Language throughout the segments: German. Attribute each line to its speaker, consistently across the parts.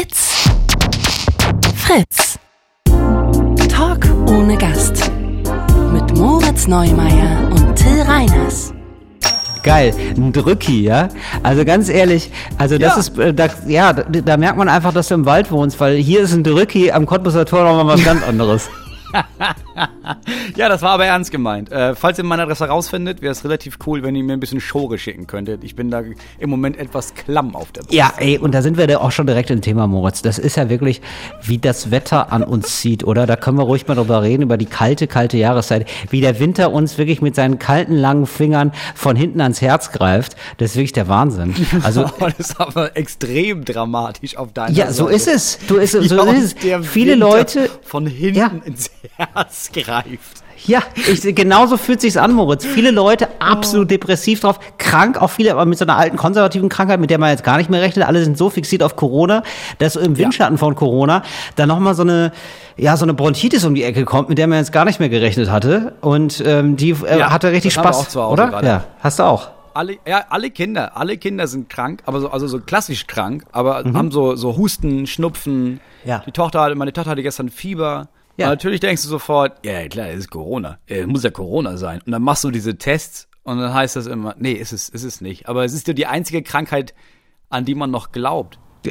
Speaker 1: It's Fritz. Talk ohne Gast. Mit Moritz Neumeier und Till Reiners.
Speaker 2: Geil, ein Drücki, ja. Also ganz ehrlich, also das
Speaker 3: Ja.
Speaker 2: ist, äh, da, ja, da, da merkt man einfach, dass du im Wald wohnst, weil hier ist ein Drücki am Cottbuser Tor nochmal was ganz anderes.
Speaker 3: Ja, das war aber ernst gemeint. Äh, falls ihr meine Adresse rausfindet, wäre es relativ cool, wenn ihr mir ein bisschen Schore schicken könntet. Ich bin da im Moment etwas klamm auf der Brust.
Speaker 2: Ja, ey, und da sind wir da auch schon direkt im Thema, Moritz. Das ist ja wirklich, wie das Wetter an uns zieht, oder? Da können wir ruhig mal drüber reden, über die kalte, kalte Jahreszeit. Wie der Winter uns wirklich mit seinen kalten, langen Fingern von hinten ans Herz greift. Das ist wirklich der Wahnsinn. Also,
Speaker 3: das ist aber extrem dramatisch auf deiner
Speaker 2: ja,
Speaker 3: Seite.
Speaker 2: so ist es. Du, ist, so
Speaker 3: Ja,
Speaker 2: ist es. Viele
Speaker 3: Winter
Speaker 2: Leute,
Speaker 3: von hinten
Speaker 2: Ja.
Speaker 3: ins Herz greift.
Speaker 2: Ja, ich, genauso fühlt sich's an, Moritz. Viele Leute absolut depressiv drauf, krank, auch viele, aber mit so einer alten konservativen Krankheit, mit der man jetzt gar nicht mehr rechnet. Alle sind so fixiert auf Corona, dass im Windschatten von Corona dann nochmal so eine, ja, so eine Bronchitis um die Ecke kommt, mit der man jetzt gar nicht mehr gerechnet hatte. Und ähm, die äh,
Speaker 3: Ja,
Speaker 2: hatte richtig Spaß, oder?
Speaker 3: gerade.
Speaker 2: Ja, hast du auch.
Speaker 3: Alle, ja, alle Kinder, alle Kinder sind krank, aber so, also so klassisch krank, aber
Speaker 2: Mhm.
Speaker 3: haben so, so Husten, Schnupfen.
Speaker 2: Ja.
Speaker 3: Die Tochter, hatte- meine Tochter hatte gestern Fieber.
Speaker 2: Ja.
Speaker 3: Natürlich denkst du sofort, ja klar, es ist Corona. Es muss ja Corona sein. Und dann machst du diese Tests und dann heißt das immer, nee, ist es, ist es nicht. Aber es ist ja die einzige Krankheit, an die man noch glaubt.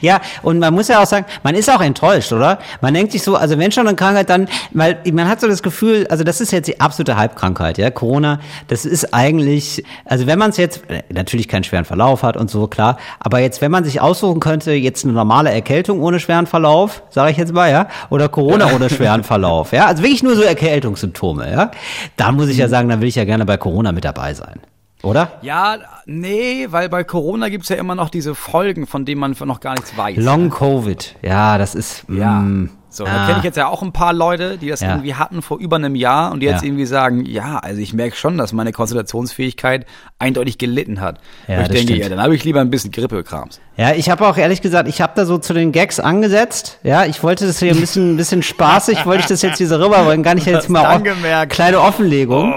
Speaker 2: Ja, und man muss ja auch sagen, man ist auch enttäuscht, oder? Man denkt sich so, also wenn schon eine Krankheit, dann, weil man hat so das Gefühl, also das ist jetzt die absolute Halbkrankheit, ja, Corona, das ist eigentlich, also wenn man es jetzt, äh, natürlich keinen schweren Verlauf hat und so, klar, aber jetzt, wenn man sich aussuchen könnte, jetzt eine normale Erkältung ohne schweren Verlauf, sage ich jetzt mal, ja, oder Corona ohne schweren Verlauf, ja, also wirklich nur so Erkältungssymptome, ja, da muss ich ja sagen, dann will ich ja gerne bei Corona mit dabei sein, oder?
Speaker 3: Ja, nee, weil bei Corona gibt's ja immer noch diese Folgen, von denen man noch gar nichts weiß.
Speaker 2: Long Covid, ja, das ist,
Speaker 3: Ja.
Speaker 2: mm,
Speaker 3: So,
Speaker 2: ah.
Speaker 3: da kenne ich jetzt ja auch ein paar Leute, die das
Speaker 2: Ja.
Speaker 3: irgendwie hatten vor über einem Jahr und die jetzt
Speaker 2: Ja.
Speaker 3: irgendwie sagen, ja, also ich merke schon, dass meine Konzentrationsfähigkeit eindeutig gelitten hat.
Speaker 2: Ja,
Speaker 3: ich denke,
Speaker 2: stimmt.
Speaker 3: ja, dann habe ich lieber ein bisschen Grippekrams.
Speaker 2: Ja, ich habe auch ehrlich gesagt, ich habe da so zu den Gags angesetzt. Ja, ich wollte das hier ein bisschen, ein bisschen spaßig, wollte ich das jetzt hier so rüberbringen, gar nicht jetzt mal
Speaker 3: gemerkt.
Speaker 2: kleine Offenlegung.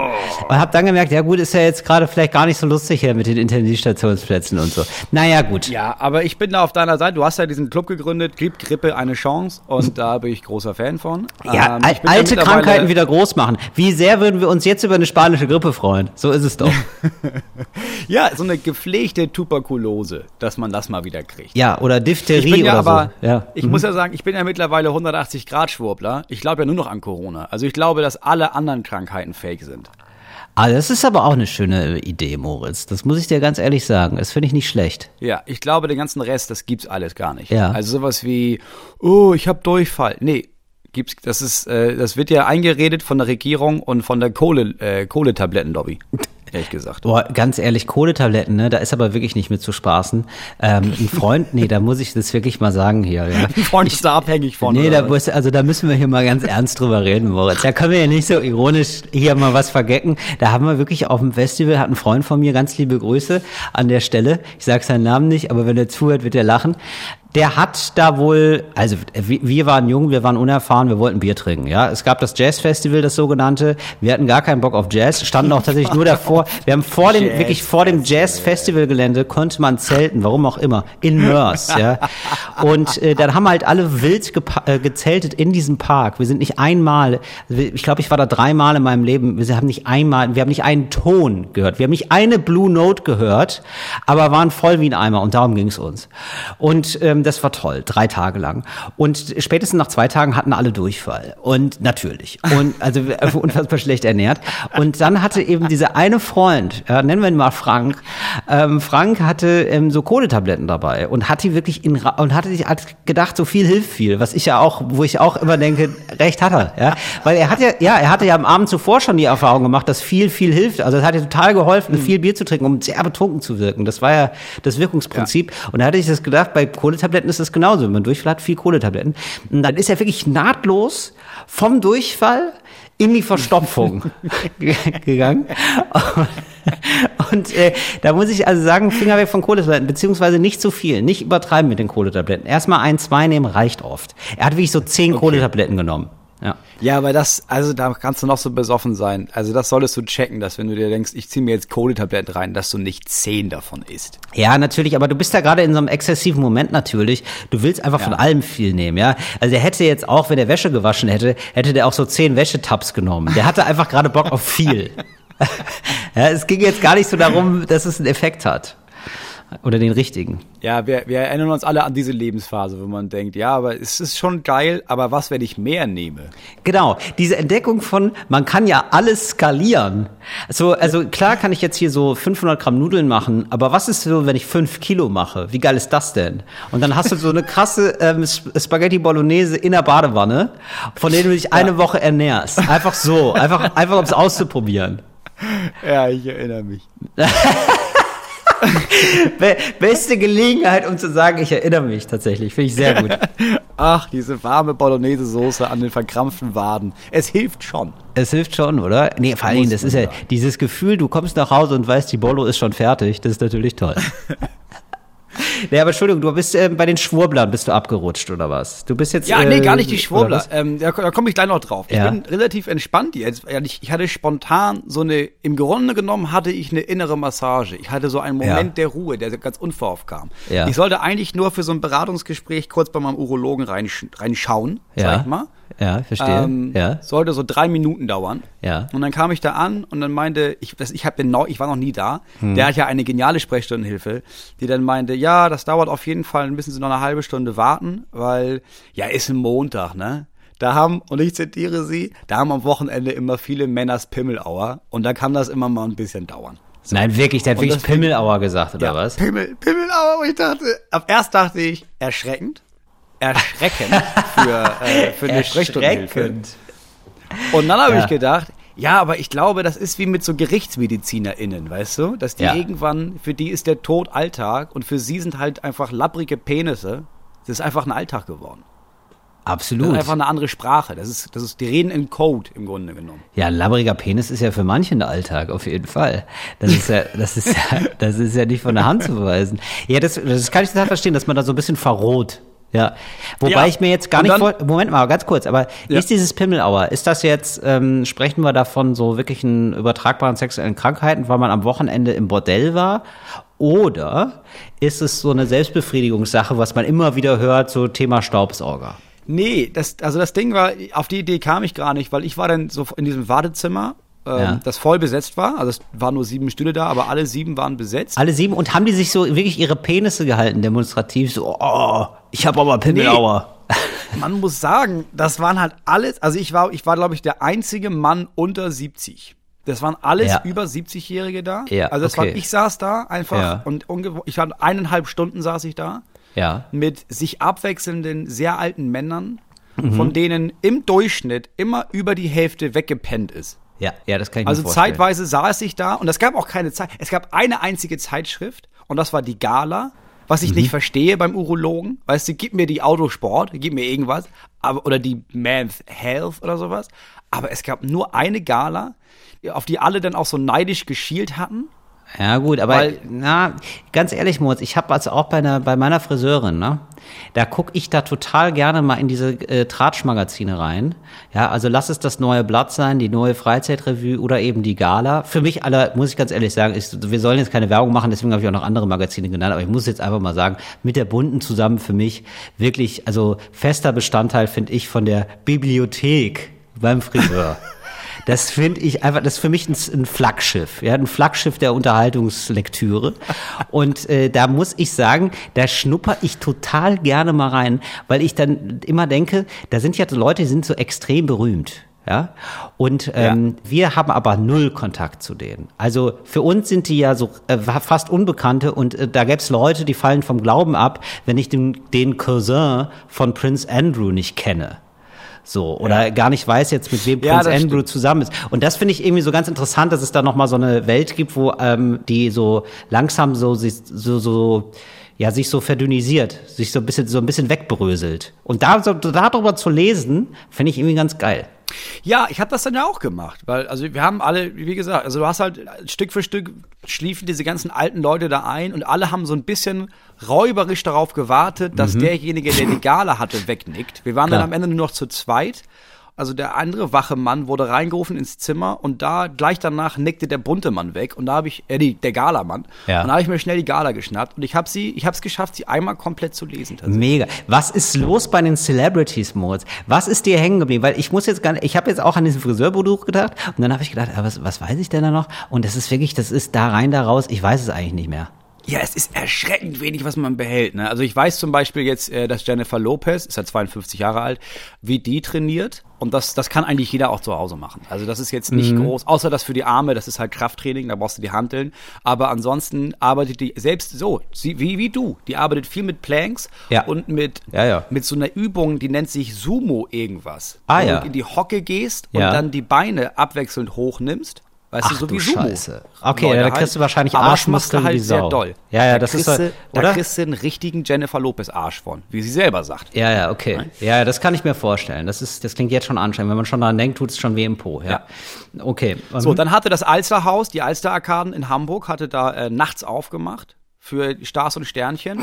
Speaker 2: Und habe dann gemerkt, ja gut, ist ja jetzt gerade vielleicht gar nicht so lustig hier mit den Intensivstationsplätzen und so. Naja, gut.
Speaker 3: Ja, aber ich bin da auf deiner Seite. Du hast ja diesen Club gegründet, gibt Grippe eine Chance und da bin ich großer Fan von.
Speaker 2: Ja,
Speaker 3: Ähm, bin ja
Speaker 2: alte Krankheiten wieder groß machen. Wie sehr würden wir uns jetzt über eine spanische Grippe freuen? So ist es doch.
Speaker 3: Ja, so eine gepflegte Tuberkulose, dass man das mal wieder kriegt.
Speaker 2: Ja, oder Diphtherie
Speaker 3: Ich bin ja
Speaker 2: oder
Speaker 3: aber,
Speaker 2: so. Ja.
Speaker 3: ich
Speaker 2: Mhm.
Speaker 3: muss ja sagen, ich bin ja mittlerweile 180 Grad Schwurbler. Ich glaube ja nur noch an Corona. Also ich glaube, dass alle anderen Krankheiten fake sind.
Speaker 2: Ah, das ist aber auch eine schöne Idee, Moritz. Das muss ich dir ganz ehrlich sagen. Das finde ich nicht schlecht.
Speaker 3: Ja, ich glaube, den ganzen Rest, das gibt's alles gar nicht.
Speaker 2: Ja.
Speaker 3: Also sowas wie, oh, ich habe Durchfall. Nee, gibt's, das ist, äh, das wird ja eingeredet von der Regierung und von der Kohle, äh, Kohletablettenlobby. Ehrlich gesagt.
Speaker 2: Boah, ganz ehrlich, Kohletabletten, ne, da ist aber wirklich nicht mit zu spaßen. Ähm, ein Freund, nee, da muss ich das wirklich mal sagen hier. Ja.
Speaker 3: Ein Freund ist da abhängig von.
Speaker 2: Nee, da muss, also da müssen wir hier mal ganz ernst drüber reden, Moritz. Da können wir ja nicht so ironisch hier mal was vergecken. Da haben wir wirklich auf dem Festival, hat ein Freund von mir, ganz liebe Grüße an der Stelle. Ich sage seinen Namen nicht, aber wenn er zuhört, wird er lachen. Der hat da wohl, also wir wir waren jung, wir waren unerfahren, wir wollten Bier trinken, ja. Es gab das Jazzfestival, das sogenannte. Wir hatten gar keinen Bock auf Jazz, standen auch tatsächlich nur davor. Wir haben vor dem,
Speaker 3: Jazz
Speaker 2: wirklich vor dem Jazz-Festival-Gelände konnte man zelten, warum auch immer, in Mörs, ja. Und äh, dann haben halt alle wild äh, gezeltet in diesem Park. Wir sind nicht einmal, ich glaube, ich war da dreimal in meinem Leben, wir haben nicht einmal, wir haben nicht einen Ton gehört, wir haben nicht eine Blue Note gehört, aber waren voll wie ein Eimer und darum ging es uns. Und ähm, das war toll, drei Tage lang. Und spätestens nach zwei Tagen hatten alle Durchfall. Und natürlich. Und also äh, unfassbar schlecht ernährt. Und dann hatte eben dieser eine Freund, ja, nennen wir ihn mal Frank, ähm, Frank hatte ähm, so Kohletabletten dabei und hat die wirklich in und hatte sich gedacht, so viel hilft viel, was ich ja auch, wo ich auch immer denke, recht hat er, ja, weil er hat ja, ja, er hatte ja am Abend zuvor schon die Erfahrung gemacht, dass viel viel hilft. Also es hat ja total geholfen, viel Bier zu trinken, um sehr betrunken zu wirken. Das war ja das Wirkungsprinzip. Und da hatte ich das gedacht, bei Kohletabletten ist das genauso. Wenn man Durchfall hat, viel Kohletabletten. Und dann ist er wirklich nahtlos vom Durchfall in die Verstopfung gegangen. Und äh, da muss ich also sagen, Finger weg von Kohletabletten, beziehungsweise nicht zu viel, nicht übertreiben mit den Kohletabletten. Erstmal ein, zwei nehmen reicht oft. Er hat wirklich so zehn Kohletabletten genommen. Ja.
Speaker 3: Ja, aber das, also da kannst du noch so besoffen sein. Also das solltest du checken, dass wenn du dir denkst, ich ziehe mir jetzt Kohletabletten rein, dass du nicht zehn davon isst.
Speaker 2: Ja, natürlich, aber du bist ja gerade in so einem exzessiven Moment natürlich. Du willst einfach von allem viel nehmen, ja. Also der hätte jetzt auch, wenn er Wäsche gewaschen hätte, hätte der auch so zehn Wäschetabs genommen. Der hatte einfach gerade Bock auf viel. ja, es ging jetzt gar nicht so darum, dass es einen Effekt hat. Oder den richtigen.
Speaker 3: Ja, wir, wir erinnern uns alle an diese Lebensphase, wo man denkt, ja, aber es ist schon geil, aber was, wenn ich mehr nehme?
Speaker 2: Genau, diese Entdeckung von, man kann ja alles skalieren. So, also klar kann ich jetzt hier so 500 Gramm Nudeln machen, aber was ist so, wenn ich 5 Kilo mache? Wie geil ist das denn? Und dann hast du so eine krasse ähm, Spaghetti Bolognese in der Badewanne, von denen du dich eine Woche ernährst. Einfach so, einfach, einfach um es auszuprobieren.
Speaker 3: Ja, ich erinnere mich.
Speaker 2: Be beste Gelegenheit, um zu sagen, ich erinnere mich tatsächlich. Finde ich sehr gut.
Speaker 3: Ach, diese warme Bolognese-Soße an den verkrampften Waden. Es hilft schon.
Speaker 2: Es hilft schon, oder? Nee, vor allen Dingen, das ist ja dieses Gefühl, du kommst nach Hause und weißt, die Bolo ist schon fertig. Das ist natürlich toll. Nee, aber Entschuldigung, du bist äh, bei den Schwurblern bist du abgerutscht oder was? Du bist jetzt
Speaker 3: Ja,
Speaker 2: äh,
Speaker 3: nee, gar nicht die Schwurbler. Ähm, da da komme ich gleich noch drauf. Ich
Speaker 2: Ja.
Speaker 3: bin relativ entspannt jetzt. Ich, ich hatte spontan so eine, im Grunde genommen hatte ich eine innere Massage. Ich hatte so einen Moment
Speaker 2: Ja.
Speaker 3: der Ruhe, der ganz unverhofft kam.
Speaker 2: Ja.
Speaker 3: Ich sollte eigentlich nur für so ein Beratungsgespräch kurz bei meinem Urologen reinsch reinschauen,
Speaker 2: Ja.
Speaker 3: sag ich mal.
Speaker 2: Ja, verstehe.
Speaker 3: Ähm,
Speaker 2: ja.
Speaker 3: Sollte so drei Minuten dauern.
Speaker 2: Ja.
Speaker 3: Und dann kam ich da an und dann meinte, ich, ich hab den ich war noch nie da.
Speaker 2: Hm.
Speaker 3: Der hat ja eine geniale Sprechstundenhilfe, die dann meinte, ja, das dauert auf jeden Fall, müssen Sie noch eine halbe Stunde warten, weil, ja, ist ein Montag, ne? Da haben, und ich zitiere sie, da haben am Wochenende immer viele Männers Pimmelauer und da kann das immer mal ein bisschen dauern.
Speaker 2: Nein, wirklich, der hat
Speaker 3: Und
Speaker 2: wirklich Pimmelauer gesagt, oder
Speaker 3: Ja,
Speaker 2: was?
Speaker 3: Pimmel, Pimmelauer, und ich dachte, ab erst dachte ich, erschreckend, erschreckend für, äh, für eine Sprechstundenhilfe. Und dann habe
Speaker 2: Ja.
Speaker 3: ich gedacht, ja, aber ich glaube, das ist wie mit so GerichtsmedizinerInnen, weißt du? Dass die
Speaker 2: Ja.
Speaker 3: irgendwann, für die ist der Tod Alltag und für sie sind halt einfach lapprige Penisse. Das ist einfach ein Alltag geworden. Das
Speaker 2: Absolut.
Speaker 3: ist einfach eine andere Sprache. Das ist, das ist, die reden in Code im Grunde genommen.
Speaker 2: Ja, ein labbriger Penis ist ja für manchen der Alltag, auf jeden Fall. Das ist ja, das ist ja, das ist ja nicht von der Hand zu weisen. Ja, das, das kann ich total verstehen, dass man da so ein bisschen verroht. Ja. Wobei
Speaker 3: Ja.
Speaker 2: ich mir jetzt gar
Speaker 3: Und
Speaker 2: nicht vor, Moment mal, ganz kurz, aber
Speaker 3: Ja.
Speaker 2: ist dieses Pimmelauer, ist das jetzt, ähm, sprechen wir davon so wirklichen übertragbaren sexuellen Krankheiten, weil man am Wochenende im Bordell war? Oder ist es so eine Selbstbefriedigungssache, was man immer wieder hört, so Thema Staubsauger?
Speaker 3: Nee, das, also das Ding war, auf die Idee kam ich gar nicht, weil ich war dann so in diesem Wartezimmer, ähm,
Speaker 2: Ja.
Speaker 3: das voll besetzt war. Also es waren nur sieben Stühle da, aber alle sieben waren besetzt.
Speaker 2: Alle sieben und haben die sich so wirklich ihre Penisse gehalten, demonstrativ, so, oh, ich habe aber Pimmelauer.
Speaker 3: Man muss sagen, das waren halt alles, also ich war, ich war glaube ich der einzige Mann unter 70. Das waren alles
Speaker 2: Ja.
Speaker 3: über 70-Jährige da.
Speaker 2: Ja,
Speaker 3: also das
Speaker 2: okay.
Speaker 3: war, ich saß da einfach
Speaker 2: Ja.
Speaker 3: und ich war eineinhalb Stunden saß ich da
Speaker 2: Ja.
Speaker 3: mit sich abwechselnden sehr alten Männern,
Speaker 2: Mhm.
Speaker 3: von denen im Durchschnitt immer über die Hälfte weggepennt ist.
Speaker 2: Ja, ja, das kann ich
Speaker 3: Also
Speaker 2: mir vorstellen.
Speaker 3: zeitweise saß ich da und es gab auch keine Zeit. Es gab eine einzige Zeitschrift und das war die Gala, was
Speaker 2: Mhm.
Speaker 3: ich nicht verstehe beim Urologen. Weißt du, gib mir die Autosport, gib mir irgendwas, aber oder die Men's Health oder sowas. Aber es gab nur eine Gala, auf die alle dann auch so neidisch geschielt hatten.
Speaker 2: Ja, gut, aber
Speaker 3: Weil-
Speaker 2: na, ganz ehrlich, Moritz, ich habe also auch bei, einer, bei meiner Friseurin, ne? Da guck ich da total gerne mal in diese äh, Tratschmagazine rein. Ja, also lass es das neue Blatt sein, die neue Freizeitrevue oder eben die Gala. Für mich alle, muss ich ganz ehrlich sagen, ist, wir sollen jetzt keine Werbung machen, deswegen habe ich auch noch andere Magazine genannt, aber ich muss jetzt einfach mal sagen, mit der bunten zusammen für mich wirklich, also fester Bestandteil finde ich von der Bibliothek beim Friseur. Das finde ich einfach, das ist für mich ein, ein Flaggschiff, ja, ein Flaggschiff der Unterhaltungslektüre. Und äh, da muss ich sagen, da schnupper ich total gerne mal rein, weil ich dann immer denke, da sind ja Leute, die sind so extrem berühmt. Ja, und ähm, wir haben aber null Kontakt zu denen. Also für uns sind die ja so äh, fast Unbekannte und äh, da gäbe es Leute, die fallen vom Glauben ab, wenn ich den, den Cousin von Prince Andrew nicht kenne. So, oder gar nicht weiß jetzt, mit wem
Speaker 3: Ja,
Speaker 2: Prince Andrew zusammen ist. Und das finde ich irgendwie so ganz interessant, dass es da nochmal so eine Welt gibt, wo ähm, die so langsam so, sich- so, so, ja, sich so verdünnisiert, sich so ein bisschen, so ein bisschen wegbröselt. Und da, so, darüber zu lesen, finde ich irgendwie ganz geil.
Speaker 3: Ja, ich habe das dann ja auch gemacht, weil also wir haben alle, wie gesagt, also du hast halt Stück für Stück schliefen diese ganzen alten Leute da ein und alle haben so ein bisschen räuberisch darauf gewartet, dass derjenige, der die Gala hatte, wegnickt. Wir waren
Speaker 2: Klar.
Speaker 3: dann am Ende nur noch zu zweit also der andere wache Mann, wurde reingerufen ins Zimmer und da gleich danach nickte der bunte Mann weg und da habe ich, äh, die, der Gala-Mann.
Speaker 2: Ja.
Speaker 3: Und da habe ich mir schnell die Gala geschnappt und ich habe sie, ich habe es geschafft, sie einmal komplett zu lesen.
Speaker 2: Mega. Was ist los bei den Celebrities, Moritz? Was ist dir hängen geblieben? Weil ich muss jetzt gar nicht, ich habe jetzt auch an diesen Friseurbuch gedacht und dann habe ich gedacht, ah, was, was weiß ich denn da noch? Und das ist wirklich, das ist da rein, da raus, ich weiß es eigentlich nicht mehr.
Speaker 3: Ja, es ist erschreckend wenig, was man behält. Ne? Also ich weiß zum Beispiel jetzt, äh, dass Jennifer Lopez, ist ja 52 Jahre alt, wie die trainiert. Und das, das kann eigentlich jeder auch zu Hause machen. Also das ist jetzt nicht groß, außer das für die Arme, das ist halt Krafttraining, da brauchst du die Hanteln. Aber ansonsten arbeitet die selbst so, sie, wie, wie du. Die arbeitet viel mit Planks
Speaker 2: Ja.
Speaker 3: und mit,
Speaker 2: Ja, ja.
Speaker 3: mit so einer Übung, die nennt sich Sumo irgendwas.
Speaker 2: Ah,
Speaker 3: Wo
Speaker 2: ja.
Speaker 3: du in die Hocke gehst und dann die Beine abwechselnd hochnimmst. Weißt
Speaker 2: Ach
Speaker 3: du, so
Speaker 2: du
Speaker 3: wie Sumo.
Speaker 2: Scheiße. Okay,
Speaker 3: Leute
Speaker 2: da kriegst du wahrscheinlich
Speaker 3: Aber das
Speaker 2: Arschmuskeln
Speaker 3: du
Speaker 2: wie
Speaker 3: halt sehr
Speaker 2: Sau.
Speaker 3: doll.
Speaker 2: Ja, ja,
Speaker 3: Da
Speaker 2: das ist
Speaker 3: kriegst
Speaker 2: so-
Speaker 3: du- Da
Speaker 2: oder?
Speaker 3: kriegst du einen richtigen Jennifer Lopez Arsch von, wie sie selber sagt.
Speaker 2: Ja, ja, okay. Ja, ja, das kann ich mir vorstellen. Das ist, das klingt jetzt schon anstrengend. Wenn man schon daran denkt, tut es schon weh im Po. Ja. Okay.
Speaker 3: So,
Speaker 2: Mhm.
Speaker 3: dann hatte das Alsterhaus, die Alsterarkaden in Hamburg, hatte da äh, nachts aufgemacht für Stars und Sternchen.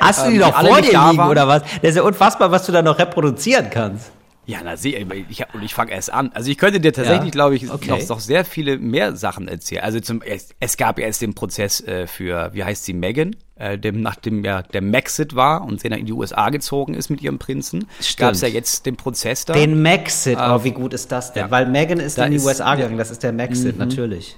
Speaker 2: Hast du die
Speaker 3: ähm,
Speaker 2: noch
Speaker 3: die
Speaker 2: vor dir liegen
Speaker 3: waren.
Speaker 2: oder was? Das ist ja unfassbar, was du da noch reproduzieren kannst.
Speaker 3: Ja, na sieh, ich, hab- und ich fange erst an. Also ich könnte dir tatsächlich,
Speaker 2: Ja,
Speaker 3: glaube ich,
Speaker 2: okay.
Speaker 3: noch, noch sehr viele mehr Sachen erzählen. Also zum, es, es gab ja erst den Prozess äh, für, wie heißt sie, Megan, äh, dem, nachdem ja der Maxit war und sie dann in die USA gezogen ist mit ihrem Prinzen, gab es ja jetzt den Prozess da.
Speaker 2: Den Maxit, oh, wie gut ist das denn?
Speaker 3: ja.
Speaker 2: Weil Megan ist
Speaker 3: Da
Speaker 2: in die
Speaker 3: ist-
Speaker 2: USA gegangen, das ist der Maxit, natürlich.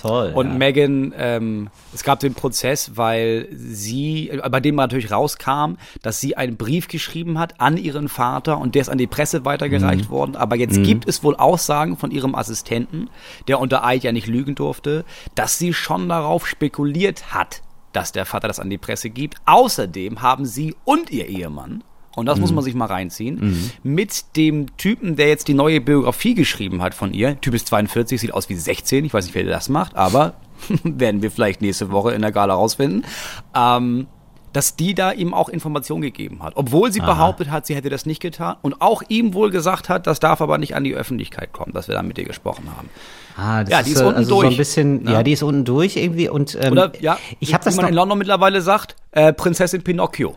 Speaker 2: Toll.
Speaker 3: Und
Speaker 2: ja.
Speaker 3: Megan, ähm, es gab den Prozess, weil sie, äh, bei dem natürlich rauskam, dass sie einen Brief geschrieben hat an ihren Vater und der ist an die Presse weitergereicht
Speaker 2: Mhm.
Speaker 3: worden. Aber jetzt gibt es wohl Aussagen von ihrem Assistenten, der unter Eid ja nicht lügen durfte, dass sie schon darauf spekuliert hat, dass der Vater das an die Presse gibt. Außerdem haben sie und ihr Ehemann und das
Speaker 2: Mhm.
Speaker 3: muss man sich mal reinziehen, mit dem Typen, der jetzt die neue Biografie geschrieben hat von ihr. Typ ist 42, sieht aus wie 16, ich weiß nicht, wer das macht, aber werden wir vielleicht nächste Woche in der Gala rausfinden. Ähm, dass die da ihm auch Informationen gegeben hat. Obwohl sie behauptet hat, sie hätte das nicht getan und auch ihm wohl gesagt hat, das darf aber nicht an die Öffentlichkeit kommen, dass wir da mit dir gesprochen haben.
Speaker 2: Ah, das
Speaker 3: Ja, die ist
Speaker 2: so-
Speaker 3: unten
Speaker 2: also so ein
Speaker 3: durch.
Speaker 2: bisschen, ja.
Speaker 3: Ja.
Speaker 2: die ist unten durch irgendwie und ähm,
Speaker 3: Oder ja,
Speaker 2: ich habe das
Speaker 3: man
Speaker 2: noch,
Speaker 3: in London mittlerweile sagt, äh, Prinzessin Pinocchio.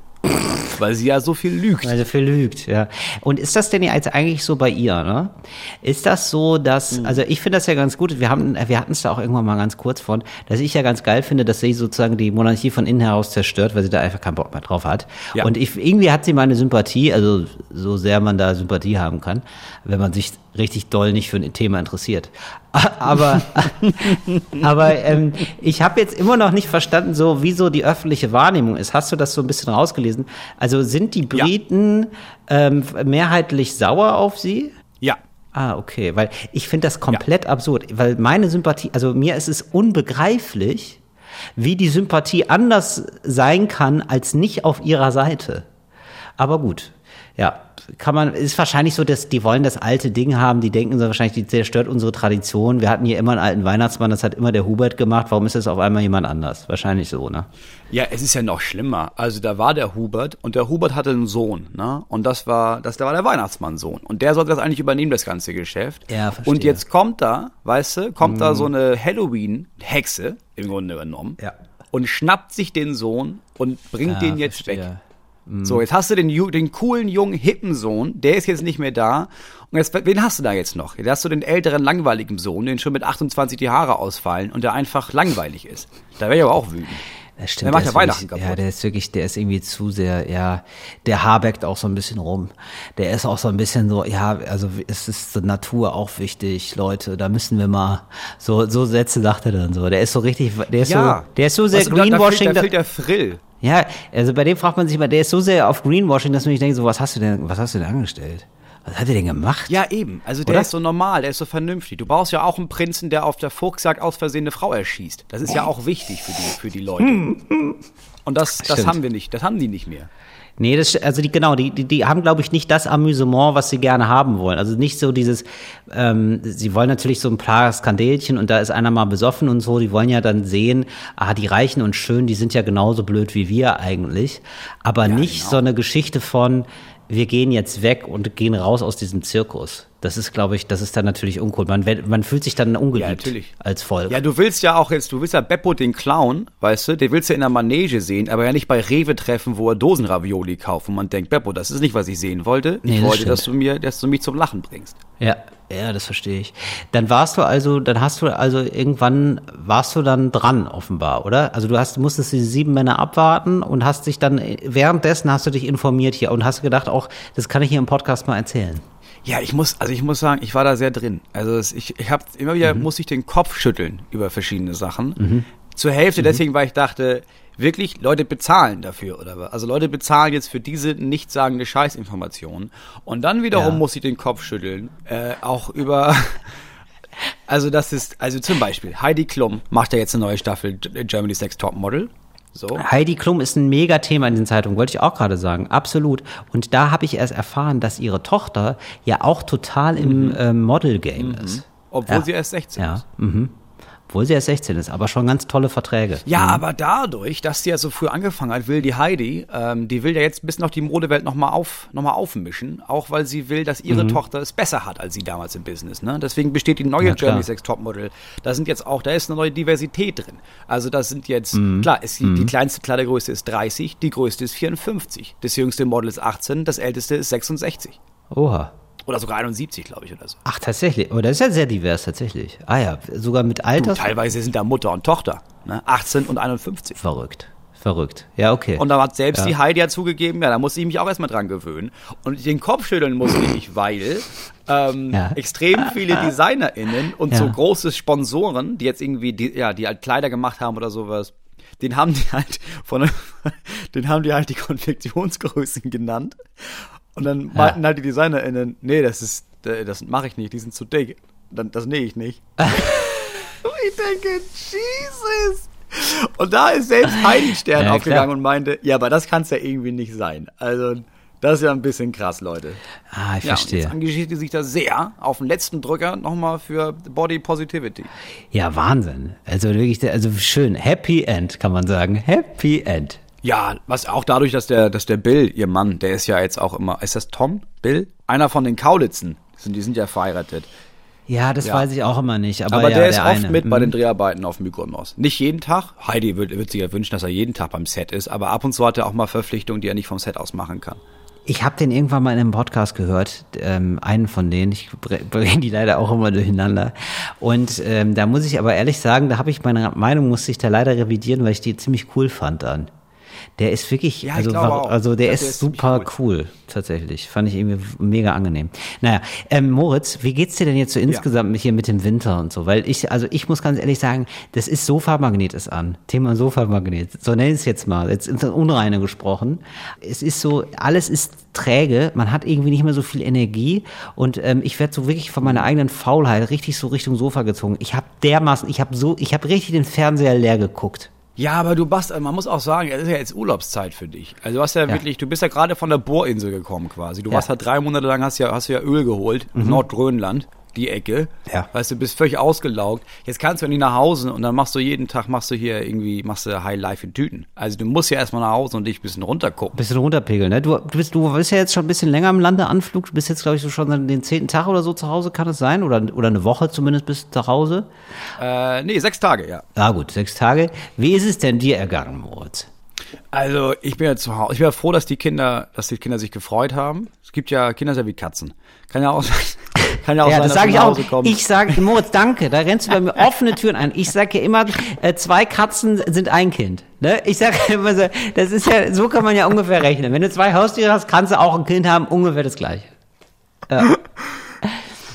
Speaker 3: Weil sie ja so viel lügt.
Speaker 2: Weil sie viel lügt, ja. Und ist das denn jetzt eigentlich so bei ihr, ne? Ist das so, dass,
Speaker 3: Mhm.
Speaker 2: also ich finde das ja ganz gut, wir haben, wir hatten es da auch irgendwann mal ganz kurz von, dass ich ja ganz geil finde, dass sie sozusagen die Monarchie von innen heraus zerstört, weil sie da einfach keinen Bock mehr drauf hat.
Speaker 3: Ja.
Speaker 2: Und ich, irgendwie hat sie meine Sympathie, also so sehr man da Sympathie haben kann, wenn man sich richtig doll nicht für ein Thema interessiert. Aber, aber ähm, ich habe jetzt immer noch nicht verstanden, so wie so die öffentliche Wahrnehmung ist. Hast du das so ein bisschen rausgelesen? Also sind die
Speaker 3: Ja.
Speaker 2: Briten ähm, mehrheitlich sauer auf sie?
Speaker 3: Ja.
Speaker 2: Ah, okay, weil ich finde das komplett absurd, weil meine Sympathie, also mir ist es unbegreiflich, wie die Sympathie anders sein kann als nicht auf ihrer Seite. Aber gut, ja, kann man, ist wahrscheinlich so, dass die wollen das alte Ding haben, die denken so wahrscheinlich, die zerstört unsere Tradition. Wir hatten hier immer einen alten Weihnachtsmann, das hat immer der Hubert gemacht, warum ist es auf einmal jemand anders? Wahrscheinlich so, ne?
Speaker 3: Ja, es ist ja noch schlimmer. Also da war der Hubert und der Hubert hatte einen Sohn, ne? Und das war, das da war der Weihnachtsmann-Sohn. Und der sollte das eigentlich übernehmen, das ganze Geschäft.
Speaker 2: Ja, verstehe.
Speaker 3: Und jetzt kommt da, weißt du, kommt da so eine Halloween-Hexe, im Grunde genommen.
Speaker 2: Ja.
Speaker 3: Und schnappt sich den Sohn und bringt den jetzt weg. So, jetzt hast du den, den coolen, jungen, hippen Sohn, der ist jetzt nicht mehr da. Und jetzt, wen hast du da jetzt noch? Jetzt hast du den älteren, langweiligen Sohn, den schon mit 28 die Haare ausfallen und der einfach langweilig ist. Da wäre ich aber auch wütend.
Speaker 2: Das stimmt.
Speaker 3: Der macht
Speaker 2: der
Speaker 3: ja Weihnachten
Speaker 2: wirklich,
Speaker 3: kaputt.
Speaker 2: Ja, der ist wirklich, der ist irgendwie zu sehr, ja, der habeckt auch so ein bisschen rum. Der ist auch so ein bisschen so, ja, also es ist so Natur auch wichtig, Leute, da müssen wir mal, so, so Sätze sagt er dann so. Der ist so richtig, der ist so, der ist so sehr
Speaker 3: Weißt du, da-
Speaker 2: Greenwashing.
Speaker 3: Da fehlt, da fehlt der Frill.
Speaker 2: Ja, also bei dem fragt man sich mal, der ist so sehr auf Greenwashing, dass man sich denkt, so, was hast du denn, was hast du denn angestellt? Was hat er denn gemacht?
Speaker 3: Ja, eben. Also der
Speaker 2: Oder?
Speaker 3: ist so normal, der ist so vernünftig. Du brauchst ja auch einen Prinzen, der auf der Fuchsjagd aus Versehen eine Frau erschießt. Das ist ja auch wichtig für die, für die Leute. Und das, das
Speaker 2: Stimmt.
Speaker 3: haben wir nicht. Das haben die nicht mehr.
Speaker 2: Nee, das, also die, genau, die, die, die haben, glaube ich, nicht das Amüsement, was sie gerne haben wollen. Also nicht so dieses, ähm, sie wollen natürlich so ein paar Skandelchen und da ist einer mal besoffen und so, die wollen ja dann sehen, ah, die Reichen und Schön, die sind ja genauso blöd wie wir eigentlich. Aber nicht
Speaker 3: genau.
Speaker 2: so eine Geschichte von, wir gehen jetzt weg und gehen raus aus diesem Zirkus. Das ist, glaube ich, das ist dann natürlich uncool. Man, man fühlt sich dann ungeliebt
Speaker 3: natürlich.
Speaker 2: als Volk.
Speaker 3: Ja, du willst ja auch jetzt, du willst ja Beppo den Clown, weißt du, den willst du in der Manege sehen, aber ja nicht bei Rewe treffen, wo er Dosenravioli kauft und man denkt, Beppo, das ist nicht, was ich sehen wollte.
Speaker 2: Nee,
Speaker 3: ich
Speaker 2: das
Speaker 3: wollte, dass du mir, dass du mich zum Lachen bringst.
Speaker 2: Ja, ja, das verstehe ich. Dann warst du also, dann hast du also irgendwann warst du dann dran offenbar, oder? Also du hast, musstest die sieben Männer abwarten und hast dich dann währenddessen hast du dich informiert hier und hast gedacht, auch das kann ich hier im Podcast mal erzählen.
Speaker 3: Ja, ich muss, also ich muss sagen, ich war da sehr drin. Also ich, ich habe immer wieder muss ich den Kopf schütteln über verschiedene Sachen. Zur Hälfte deswegen, weil ich dachte, wirklich Leute bezahlen dafür oder was? Also Leute bezahlen jetzt für diese nichtssagende Scheißinformation. Und dann wiederum
Speaker 2: Ja.
Speaker 3: muss ich den Kopf schütteln, äh, auch über Also das ist, also zum Beispiel, Heidi Klum macht ja jetzt eine neue Staffel Germany's Next Top Model. So.
Speaker 2: Heidi Klum ist ein Megathema in den Zeitungen, wollte ich auch gerade sagen, absolut. Und da habe ich erst erfahren, dass ihre Tochter ja auch total im ähm, Model-Game ist.
Speaker 3: Obwohl
Speaker 2: Ja.
Speaker 3: sie erst 16
Speaker 2: Ja,
Speaker 3: ist.
Speaker 2: mhm. Obwohl sie erst 16 ist, aber schon ganz tolle Verträge.
Speaker 3: Ja, aber dadurch, dass sie ja so früh angefangen hat, will die Heidi, ähm, die will ja jetzt bis noch die Modewelt nochmal auf, noch mal aufmischen, auch weil sie will, dass
Speaker 2: Mhm.
Speaker 3: ihre Tochter es besser hat als sie damals im Business. Ne? Deswegen besteht die neue
Speaker 2: Ja.
Speaker 3: Germany's Next Topmodel. Da sind jetzt auch, da ist eine neue Diversität drin. Also da sind jetzt,
Speaker 2: Mhm.
Speaker 3: klar, ist die, die kleinste Kleidergröße ist 30, die größte ist 54. Das jüngste Model ist 18, das älteste ist 66.
Speaker 2: Oha.
Speaker 3: Oder sogar 71, glaube ich, oder so.
Speaker 2: Ach, tatsächlich. Aber das ist ja sehr divers, tatsächlich. Ah ja, sogar mit
Speaker 3: Du,
Speaker 2: Alters.
Speaker 3: teilweise sind da Mutter und Tochter. Ne? 18 und 51.
Speaker 2: Verrückt. Verrückt. Ja, okay.
Speaker 3: Und da hat selbst
Speaker 2: Ja.
Speaker 3: die Heidi ja zugegeben, ja, da muss ich mich auch erstmal dran gewöhnen. Und den Kopf schütteln musste ich, weil ähm,
Speaker 2: Ja.
Speaker 3: extrem viele DesignerInnen und
Speaker 2: Ja.
Speaker 3: so große Sponsoren, die jetzt irgendwie, die, ja, die halt Kleider gemacht haben oder sowas, den haben die halt von, den haben die halt die Konfektionsgrößen genannt. Und dann meinten halt die DesignerInnen, nee, das ist, äh, das mache ich nicht, die sind zu dick. Dann, das nähe ich nicht. Ich denke, Jesus. Und da ist selbst Heidi Stern
Speaker 2: Ja,
Speaker 3: aufgegangen
Speaker 2: klar.
Speaker 3: und meinte, ja, aber das kann es ja irgendwie nicht sein. Also, das ist ja ein bisschen krass, Leute.
Speaker 2: ah, ich
Speaker 3: Ja,
Speaker 2: verstehe.
Speaker 3: jetzt engagiert die sich da sehr auf den letzten Drücker nochmal für Body Positivity.
Speaker 2: Ja, Wahnsinn. Also wirklich, also schön. Happy End, kann man sagen. Happy End.
Speaker 3: Ja, was auch dadurch, dass der, dass der Bill, ihr Mann, der ist ja jetzt auch immer, ist das Tom? Bill? Einer von den Kaulitzen. Sind, die sind ja verheiratet.
Speaker 2: Ja, das
Speaker 3: Ja.
Speaker 2: weiß ich auch immer nicht. Aber,
Speaker 3: Aber
Speaker 2: ja,
Speaker 3: der ist oft
Speaker 2: eine.
Speaker 3: mit bei
Speaker 2: Mhm.
Speaker 3: den Dreharbeiten auf Mykonos. Nicht jeden Tag. Heidi wird, wird sich ja wünschen, dass er jeden Tag beim Set ist. Aber ab und zu hat er auch mal Verpflichtungen, die er nicht vom Set aus machen kann.
Speaker 2: Ich habe den irgendwann mal in einem Podcast gehört, ähm, einen von denen. Ich bringe die leider auch immer durcheinander. Und ähm, da muss ich aber ehrlich sagen, da habe ich meine Meinung, musste ich da leider revidieren, weil ich die ziemlich cool fand dann. Der ist wirklich,
Speaker 3: Ja,
Speaker 2: also, war, also der
Speaker 3: Ja,
Speaker 2: ist
Speaker 3: der ist
Speaker 2: super cool. tatsächlich. Fand ich irgendwie mega angenehm. Naja, ähm, Moritz, wie geht's dir denn jetzt so insgesamt mit hier mit dem Winter und so? Weil ich, also ich muss ganz ehrlich sagen, das ist Sofamagnet ist an. Thema Sofamagnet. So nenn ich es jetzt mal. Jetzt ins Unreine gesprochen. Es ist so, alles ist träge. Man hat irgendwie nicht mehr so viel Energie. Und ähm, ich werde so wirklich von meiner eigenen Faulheit richtig so Richtung Sofa gezogen. Ich habe dermaßen, ich habe so, ich habe richtig den Fernseher leer geguckt.
Speaker 3: Ja, aber du bist, man muss auch sagen, es ist ja jetzt Urlaubszeit für dich. Also du hast ja,
Speaker 2: Ja.
Speaker 3: wirklich, du bist ja gerade von der Bohrinsel gekommen quasi. Du
Speaker 2: Ja.
Speaker 3: warst ja drei Monate lang, hast ja, hast ja Öl geholt, Nordgrönland, die Ecke.
Speaker 2: Ja.
Speaker 3: Weißt du, bist völlig ausgelaugt. Jetzt kannst du ja nicht nach Hause und dann machst du jeden Tag, machst du hier irgendwie, machst du High Life in Tüten. Also du musst ja erstmal nach Hause und dich ein bisschen runtergucken.
Speaker 2: Bisschen runterpegeln, ne? Du, du, bist, du bist ja jetzt schon ein bisschen länger im Landeanflug. Du bist jetzt, glaube ich, so schon den zehnten Tag oder so zu Hause, kann es sein? Oder, oder eine Woche zumindest bis zu Hause?
Speaker 3: Äh, nee, sechs Tage, ja.
Speaker 2: Ah gut, sechs Tage. Wie ist es denn dir ergangen, Moritz?
Speaker 3: Also ich bin ja zu Hause. Ich bin ja froh, dass die Kinder, dass die Kinder sich gefreut haben. Es gibt ja Kinder sind ja wie Katzen. Kann ja auch sein. Kann ja auch
Speaker 2: ja,
Speaker 3: sein,
Speaker 2: das sage ich auch.
Speaker 3: Kommst.
Speaker 2: Ich sage, Moritz, danke. Da rennst du bei mir offene Türen ein. Ich sage ja immer, äh, zwei Katzen sind ein Kind. Ne? Ich sage immer so, das ist ja, so kann man ja ungefähr rechnen. Wenn du zwei Haustiere hast, kannst du auch ein Kind haben, ungefähr das gleiche.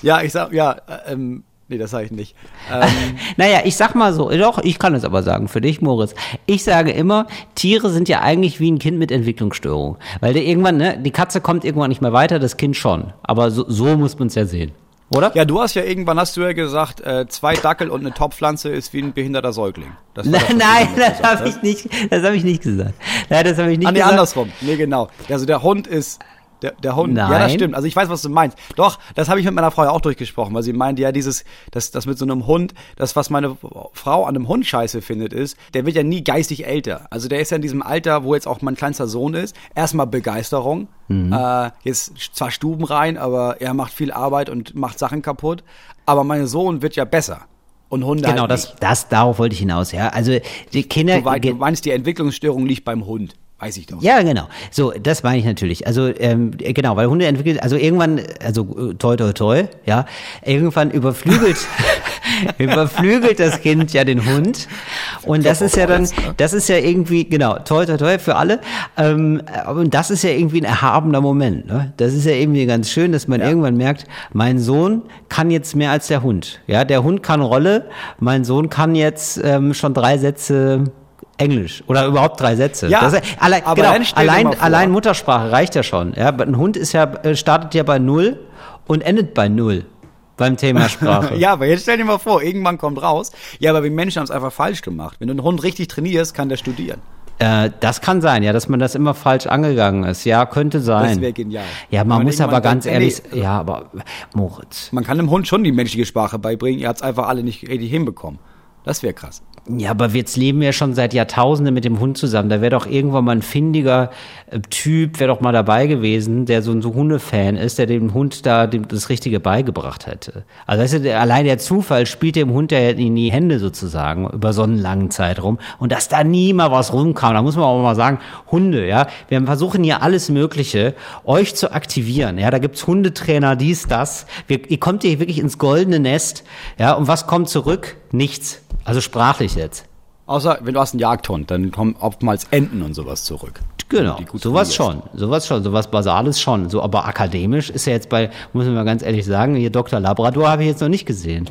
Speaker 3: Ja, ich sag, ja, äh, ähm, nee, das sage ich nicht. Ähm,
Speaker 2: Naja, ich sag mal so, doch, ich kann es aber sagen, für dich, Moritz. Ich sage immer, Tiere sind ja eigentlich wie ein Kind mit Entwicklungsstörung. Weil der irgendwann, ne, die Katze kommt irgendwann nicht mehr weiter, das Kind schon. Aber so, so muss man es ja sehen. Oder?
Speaker 3: ja, du hast ja irgendwann, hast du ja gesagt, äh, zwei Dackel und eine Topfpflanze ist wie ein behinderter Säugling. Das das,
Speaker 2: Nein, das
Speaker 3: gesagt
Speaker 2: habe ich nicht, das habe ich nicht gesagt. Nein, das habe ich nicht
Speaker 3: Ah, nee,
Speaker 2: gesagt.
Speaker 3: andersrum. Nee, genau. Also der Hund ist Der, der Hund.
Speaker 2: Nein.
Speaker 3: Ja, das stimmt. Also ich weiß, was du meinst. Doch, das habe ich mit meiner Frau ja auch durchgesprochen, weil sie meinte ja dieses, das, das mit so einem Hund, das, was meine Frau an einem Hund scheiße findet, ist, der wird ja nie geistig älter. Also der ist ja in diesem Alter, wo jetzt auch mein kleinster Sohn ist. Erstmal Begeisterung. Äh, jetzt zwar Stuben rein, aber er macht viel Arbeit und macht Sachen kaputt. Aber mein Sohn wird ja besser. Und Hunde
Speaker 2: Genau,
Speaker 3: halt
Speaker 2: das, das, darauf wollte ich hinaus, ja. Also, die Kinder.
Speaker 3: Du, wei- du meinst, die Entwicklungsstörung liegt beim Hund. Weiß ich doch.
Speaker 2: Ja, genau. So, das meine ich natürlich. Also ähm, genau, weil Hunde entwickelt, also irgendwann, also toi toi toi, ja, irgendwann überflügelt, überflügelt das Kind ja den Hund. Und das ist ja dann, das ist ja irgendwie, genau, toi toi toi für alle. Ähm, und das ist ja irgendwie ein erhabener Moment. Ne? Das ist ja irgendwie ganz schön, dass man irgendwann merkt, mein Sohn kann jetzt mehr als der Hund. Ja, der Hund kann Rolle, mein Sohn kann jetzt ähm, schon drei Sätze Englisch oder überhaupt drei Sätze.
Speaker 3: Ja,
Speaker 2: ist, allein,
Speaker 3: aber
Speaker 2: genau, allein, allein Muttersprache reicht ja schon. Ja, ein Hund ist ja, äh, startet ja bei Null und endet bei Null beim Thema Sprache.
Speaker 3: Ja, aber jetzt stell dir mal vor, irgendwann kommt raus. Ja, aber wir Menschen haben es einfach falsch gemacht. Wenn du einen Hund richtig trainierst, kann der studieren.
Speaker 2: Äh, das kann sein, ja, dass man das immer falsch angegangen ist. Ja, könnte sein.
Speaker 3: Das wäre genial.
Speaker 2: Ja, man
Speaker 3: man
Speaker 2: muss aber ganz
Speaker 3: denkt,
Speaker 2: ehrlich,
Speaker 3: nee,
Speaker 2: ja, aber Moritz.
Speaker 3: Man kann dem Hund schon die menschliche Sprache beibringen. Ihr habt es einfach alle nicht richtig hinbekommen. Das wäre krass.
Speaker 2: Ja, aber jetzt leben wir schon seit Jahrtausenden mit dem Hund zusammen. Da wäre doch irgendwann mal ein findiger Typ, wäre doch mal dabei gewesen, der so ein so Hundefan ist, der dem Hund da dem, das Richtige beigebracht hätte. Also weißt du, allein der Zufall spielt dem Hund ja in die Hände sozusagen über so einen langen Zeitraum. Und dass da nie mal was rumkam, da muss man auch mal sagen, Hunde, ja, wir versuchen hier alles Mögliche, euch zu aktivieren. Ja, da gibt's Hundetrainer, dies, das. Wir, ihr kommt hier wirklich ins goldene Nest. Ja, und was kommt zurück? Nichts. Also sprachlich jetzt.
Speaker 3: Außer, wenn du hast einen Jagdhund, dann kommen oftmals Enten und sowas zurück.
Speaker 2: Genau, sowas schon, sowas schon, sowas Basales schon. So, aber akademisch ist ja jetzt bei, muss man mal ganz ehrlich sagen, hier Dr. Labrador habe ich jetzt noch nicht gesehen.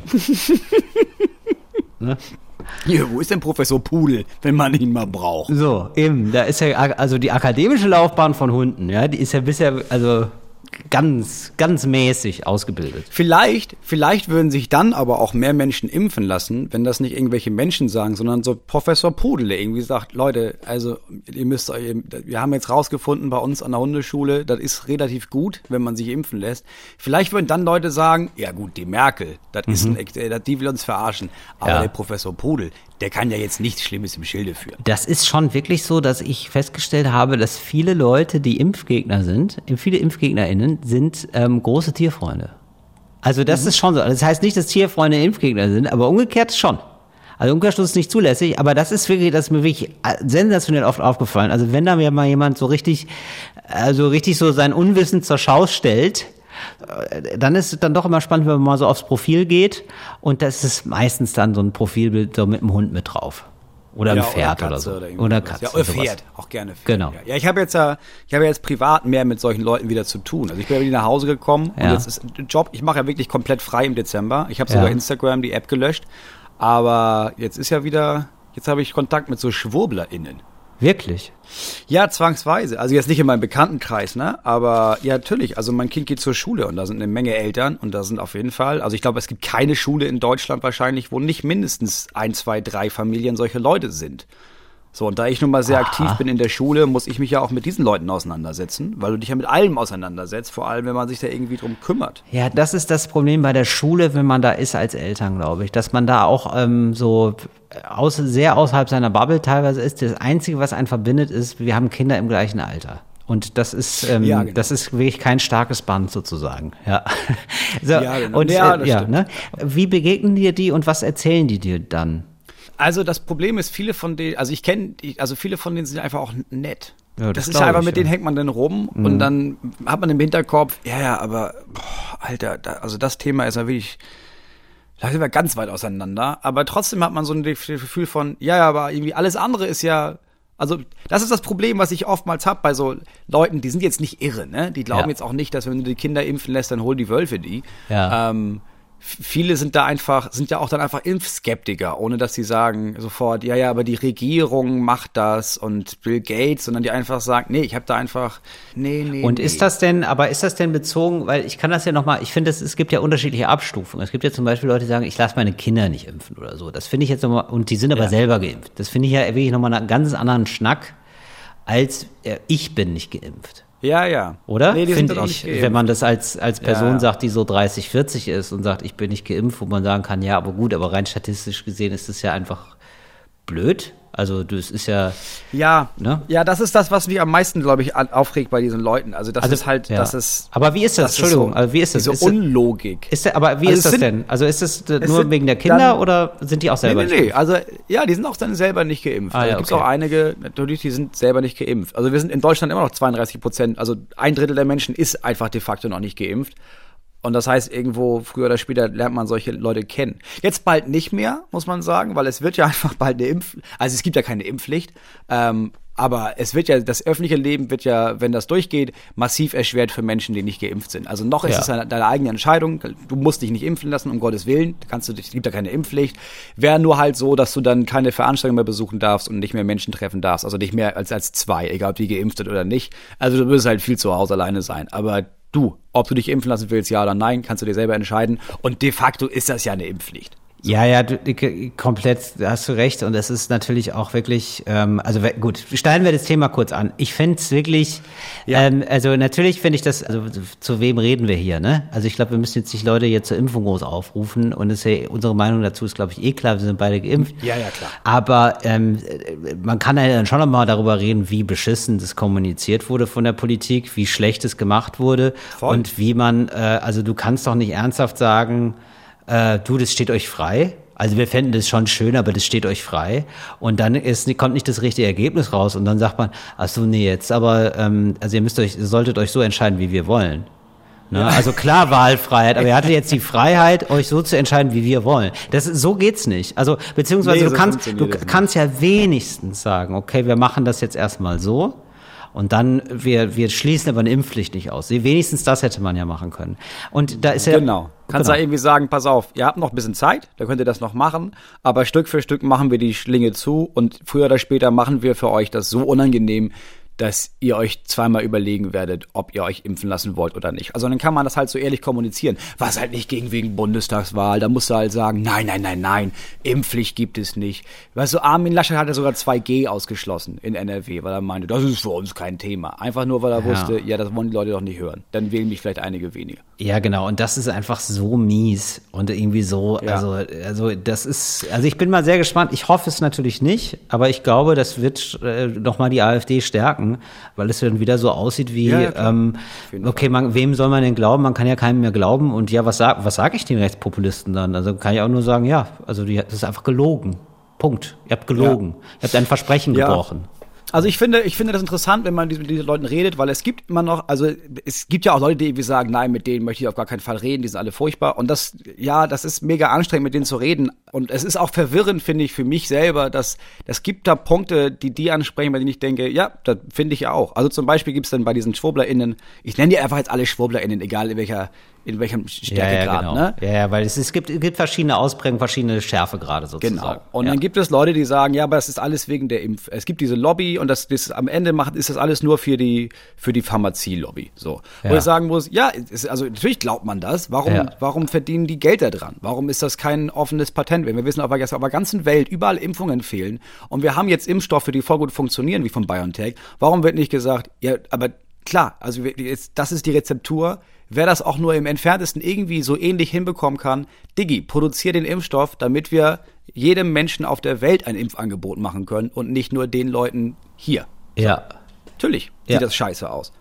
Speaker 3: Hier, wo ist denn Professor Pudel, wenn man ihn mal braucht?
Speaker 2: So, eben, da ist ja, also die akademische Laufbahn von Hunden, ja, die ist ja bisher, also ganz, ganz mäßig ausgebildet.
Speaker 3: Vielleicht, vielleicht würden sich dann aber auch mehr Menschen impfen lassen, wenn das nicht irgendwelche Menschen sagen, sondern so Professor Pudel, der irgendwie sagt, Leute, also ihr müsst euch, wir haben jetzt rausgefunden bei uns an der Hundeschule, das ist relativ gut, wenn man sich impfen lässt. Vielleicht würden dann Leute sagen, ja gut, die Merkel, das ist ein, äh, die will uns verarschen, aber
Speaker 2: Ja.
Speaker 3: der Professor Pudel, der kann ja jetzt nichts Schlimmes im Schilde führen.
Speaker 2: Das ist schon wirklich so, dass ich festgestellt habe, dass viele Leute, die Impfgegner sind, viele ImpfgegnerInnen, sind ähm, große Tierfreunde. Also das ist schon so. Das heißt nicht, dass Tierfreunde Impfgegner sind, aber umgekehrt schon. Also Umkehrschluss ist nicht zulässig, aber das ist wirklich, das ist mir wirklich äh, sensationell oft aufgefallen. Also wenn da mir mal jemand so richtig, also richtig so sein Unwissen zur Schau stellt, äh, dann ist es dann doch immer spannend, wenn man mal so aufs Profil geht und das ist meistens dann so ein Profilbild so mit einem Hund mit drauf. Oder ein
Speaker 3: Ja,
Speaker 2: Pferd oder,
Speaker 3: Katze
Speaker 2: so.
Speaker 3: irgendwas.
Speaker 2: Oder Katze.
Speaker 3: Ja, oder. Pferd, auch gerne Pferd.
Speaker 2: Genau.
Speaker 3: Ja, ja ich habe jetzt ja, ich habe jetzt privat mehr mit solchen Leuten wieder zu tun. Also ich bin ja wieder nach Hause gekommen und
Speaker 2: Ja.
Speaker 3: jetzt ist der Job, ich mache ja wirklich komplett frei im Dezember. Ich habe
Speaker 2: Ja.
Speaker 3: sogar Instagram die App gelöscht, aber jetzt ist ja wieder, jetzt habe ich Kontakt mit so SchwurblerInnen.
Speaker 2: Wirklich?
Speaker 3: Ja, zwangsweise. Also jetzt nicht in meinem Bekanntenkreis, ne? Aber ja, natürlich. Also mein Kind geht zur Schule und da sind eine Menge Eltern und da sind auf jeden Fall, also ich glaube, es gibt keine Schule in Deutschland wahrscheinlich, wo nicht mindestens ein, zwei, drei Familien solche Leute sind. So, und da ich nun mal sehr aktiv bin in der Schule, muss ich mich ja auch mit diesen Leuten auseinandersetzen, weil du dich ja mit allem auseinandersetzt, vor allem wenn man sich da irgendwie drum kümmert.
Speaker 2: Ja, das ist das Problem bei der Schule, wenn man da ist als Eltern, glaube ich, dass man da auch ähm, so aus, sehr außerhalb seiner Bubble teilweise ist. Das Einzige, was einen verbindet, ist, wir haben Kinder im gleichen Alter. Und das ist, ähm,
Speaker 3: Ja, genau.
Speaker 2: das ist wirklich kein starkes Band sozusagen. Ja. So,
Speaker 3: Ja, genau.
Speaker 2: Und
Speaker 3: Ja,
Speaker 2: äh, ja, ne? Wie begegnen dir die und was erzählen die dir dann?
Speaker 3: Also das Problem ist, viele von denen, also ich kenne, also viele von denen sind einfach auch nett.
Speaker 2: Ja, das
Speaker 3: das ist ja einfach,
Speaker 2: ich,
Speaker 3: mit
Speaker 2: ja. Mhm.
Speaker 3: denen hängt man dann rum und dann hat man im Hinterkopf, ja, ja, aber, boah, Alter, da, also das Thema ist ja wirklich, da sind wir ganz weit auseinander, aber trotzdem hat man so ein Gefühl von, ja, ja, aber irgendwie alles andere ist ja, also das ist das Problem, was ich oftmals hab bei so Leuten, die sind jetzt nicht irre, ne? Die glauben
Speaker 2: Ja.
Speaker 3: jetzt auch nicht, dass wenn du die Kinder impfen lässt, dann hol die Wölfe die.
Speaker 2: Ja.
Speaker 3: Ähm, viele sind da einfach, sind ja auch dann einfach Impfskeptiker, ohne dass sie sagen sofort, ja, ja, aber die Regierung macht das und Bill Gates, sondern die einfach sagen, nee, ich habe da einfach, nee, nee.
Speaker 2: Und
Speaker 3: nee.
Speaker 2: ist das denn, aber ist das denn bezogen, weil ich kann das ja nochmal, ich finde, es gibt ja unterschiedliche Abstufungen. Es gibt ja zum Beispiel Leute, die sagen, ich lasse meine Kinder nicht impfen oder so. Das finde ich jetzt nochmal, und die sind aber selber geimpft. Das finde ich ja wirklich nochmal einen ganz anderen Schnack, als äh, ich bin nicht geimpft.
Speaker 3: Ja, ja.
Speaker 2: Oder?
Speaker 3: Nee,
Speaker 2: Finde ich, wenn man das als, als Person
Speaker 3: Ja.
Speaker 2: sagt, die so 30, 40 ist und sagt, ich bin nicht geimpft, wo man sagen kann, ja, aber gut, aber rein statistisch gesehen ist es ja einfach blöd. Also, das ist ja,
Speaker 3: Ja,
Speaker 2: Ne?
Speaker 3: ja, das ist das, was mich am meisten, glaube ich, aufregt bei diesen Leuten. Also das
Speaker 2: Also,
Speaker 3: ist halt,
Speaker 2: ja.
Speaker 3: das ist.
Speaker 2: Aber wie ist das?
Speaker 3: ist
Speaker 2: Entschuldigung,
Speaker 3: so,
Speaker 2: also wie ist das?
Speaker 3: Diese
Speaker 2: Ist das-
Speaker 3: Unlogik.
Speaker 2: ist der, aber wie
Speaker 3: Also
Speaker 2: ist
Speaker 3: es
Speaker 2: das
Speaker 3: sind-
Speaker 2: denn? Also ist es
Speaker 3: es
Speaker 2: nur wegen der Kinder
Speaker 3: dann-
Speaker 2: oder sind die auch
Speaker 3: Nee,
Speaker 2: selber
Speaker 3: nee, nee.
Speaker 2: geimpft?
Speaker 3: Also, ja, die sind auch dann selber nicht geimpft.
Speaker 2: Ah,
Speaker 3: Also,
Speaker 2: ja,
Speaker 3: gibt
Speaker 2: okay.
Speaker 3: auch einige, natürlich, die sind selber nicht geimpft. Also, wir sind in Deutschland immer noch 32 Prozent, also ein Drittel der Menschen ist einfach de facto noch nicht geimpft. Und das heißt, irgendwo früher oder später lernt man solche Leute kennen. Jetzt bald nicht mehr, muss man sagen, weil es wird ja einfach bald eine Impf, also es gibt ja keine Impfpflicht, ähm, aber es wird ja, das öffentliche Leben wird ja, wenn das durchgeht, massiv erschwert für Menschen, die nicht geimpft sind. Also noch ist
Speaker 2: Ja.
Speaker 3: es eine, deine eigene Entscheidung. Du musst dich nicht impfen lassen, um Gottes Willen. Kannst du, es gibt ja keine Impfpflicht. Wäre nur halt so, dass du dann keine Veranstaltung mehr besuchen darfst und nicht mehr Menschen treffen darfst. Also nicht mehr als, als zwei, egal ob die geimpft sind oder nicht. Also du wirst halt viel zu Hause alleine sein. Aber du, ob du dich impfen lassen willst, ja oder nein, kannst du dir selber entscheiden. Und de facto ist das ja eine Impfpflicht.
Speaker 2: Ja, ja, du, komplett, da hast du recht. Und es ist natürlich auch wirklich, ähm, also gut, schneiden wir das Thema kurz an. Ich finde es wirklich, ähm, also natürlich finde ich das, also zu wem reden wir hier, ne? Also ich glaube, wir müssen jetzt nicht Leute hier zur Impfung groß aufrufen. Und es ist ja, unsere Meinung dazu ist, glaube ich, eh klar, wir sind beide geimpft.
Speaker 3: Ja, ja, klar.
Speaker 2: Aber ähm, man kann ja dann schon nochmal darüber reden, wie beschissen das kommuniziert wurde von der Politik, wie schlecht es gemacht wurde
Speaker 3: Voll.
Speaker 2: und wie man, äh, also du kannst doch nicht ernsthaft sagen, äh, du, das steht euch frei. Also wir fänden das schon schön, aber das steht euch frei. Und dann ist, kommt nicht das richtige Ergebnis raus und dann sagt man, ach so, nee, jetzt aber, ähm, also ihr müsst euch, ihr solltet euch so entscheiden, wie wir wollen. Ne? Also klar Wahlfreiheit, aber ihr hattet jetzt die Freiheit, euch so zu entscheiden, wie wir wollen. Das, so geht's nicht. Also beziehungsweise
Speaker 3: Nee,
Speaker 2: du
Speaker 3: so
Speaker 2: kannst, du
Speaker 3: das nicht.
Speaker 2: kannst ja wenigstens sagen, okay, wir machen das jetzt erstmal so. Und dann, wir, wir schließen aber eine Impfpflicht nicht aus. Wenigstens das hätte man ja machen können. Und da ist ja.
Speaker 3: Genau. Kannst
Speaker 2: Genau.
Speaker 3: da irgendwie sagen, pass auf, ihr habt noch ein bisschen Zeit, da könnt ihr das noch machen, aber Stück für Stück machen wir die Schlinge zu und früher oder später machen wir für euch das so unangenehm, dass ihr euch zweimal überlegen werdet, ob ihr euch impfen lassen wollt oder nicht. Also dann kann man das halt so ehrlich kommunizieren. Was halt nicht gegen wegen Bundestagswahl, da musst du halt sagen, nein, nein, nein, nein, Impfpflicht gibt es nicht. Weißt du, Armin Laschet hat ja sogar 2G ausgeschlossen in NRW, weil er meinte, das ist für uns kein Thema. Einfach nur, weil er
Speaker 2: Ja.
Speaker 3: wusste, ja, das wollen die Leute doch nicht hören. Dann wählen mich vielleicht einige weniger.
Speaker 2: Ja, genau. Und das ist einfach so mies und irgendwie so,
Speaker 3: Ja.
Speaker 2: also, also das ist, also ich bin mal sehr gespannt. Ich hoffe es natürlich nicht, aber ich glaube, das wird äh, nochmal die AfD stärken, weil es dann wieder so aussieht wie,
Speaker 3: Ja, ja,
Speaker 2: ähm, okay, man, wem soll man denn glauben? Man kann ja keinem mehr glauben. Und ja, was sag, was sag ich den Rechtspopulisten dann? Also kann ich auch nur sagen, ja, also die, das ist einfach gelogen. Punkt. Ihr habt gelogen. Ihr habt ein Versprechen
Speaker 3: Ja.
Speaker 2: gebrochen.
Speaker 3: Also ich finde, ich finde das interessant, wenn man mit diesen Leuten redet, weil es gibt immer noch, also es gibt ja auch Leute, die sagen, nein, mit denen möchte ich auf gar keinen Fall reden, die sind alle furchtbar. Und das, ja, das ist mega anstrengend, mit denen zu reden. Und es ist auch verwirrend, finde ich, für mich selber, dass es gibt da Punkte, die die ansprechen, bei denen ich denke, ja, das finde ich ja auch. Also zum Beispiel gibt es dann bei diesen SchwurblerInnen, ich nenne die einfach jetzt alle SchwurblerInnen, egal in welcher, in welchem Stärkegrad,
Speaker 2: genau.
Speaker 3: ne?
Speaker 2: Ja, ja, weil es, es, gibt, es gibt verschiedene Ausprägungen, verschiedene Schärfegrade sozusagen.
Speaker 3: Genau. Und
Speaker 2: ja.
Speaker 3: dann gibt es Leute, die sagen, ja, aber es ist alles wegen der Impf. Es gibt diese Lobby und das, das am Ende macht, ist das alles nur für die für die Pharmazie-Lobby. So. Wo
Speaker 2: Ja.
Speaker 3: ich sagen muss, ja, ist, also natürlich glaubt man das. Warum,
Speaker 2: Ja.
Speaker 3: warum verdienen die Geld da dran? Warum ist das kein offenes Patent? Wenn wir wissen, aber dass auf der ganzen Welt überall Impfungen fehlen und wir haben jetzt Impfstoffe, die voll gut funktionieren, wie von BioNTech, warum wird nicht gesagt, ja, aber klar, also jetzt, das ist die Rezeptur. Wer das auch nur im entferntesten irgendwie so ähnlich hinbekommen kann, Diggi, produzier den Impfstoff, damit wir jedem Menschen auf der Welt ein Impfangebot machen können und nicht nur den Leuten hier.
Speaker 2: ja.
Speaker 3: Natürlich sieht
Speaker 2: Ja.
Speaker 3: das scheiße aus.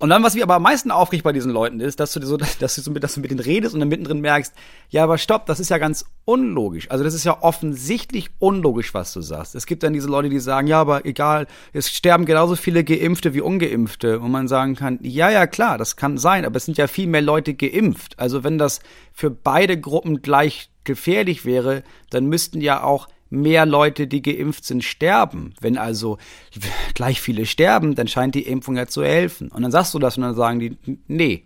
Speaker 3: Und dann, was mich aber am meisten aufregt bei diesen Leuten ist, dass du, so, dass du, so mit, dass du mit denen redest und dann mittendrin merkst, ja, aber stopp, das ist ja ganz unlogisch. Also das ist ja offensichtlich unlogisch, was du sagst. Es gibt dann diese Leute, die sagen, ja, aber egal, es sterben genauso viele Geimpfte wie Ungeimpfte. Und man sagen kann, ja, ja, klar, das kann sein, aber es sind ja viel mehr Leute geimpft. Also wenn das für beide Gruppen gleich gefährlich wäre, dann müssten ja auch mehr Leute, die geimpft sind, sterben. Wenn also gleich viele sterben, dann scheint die Impfung ja zu helfen. Und dann sagst du das und dann sagen die, nee.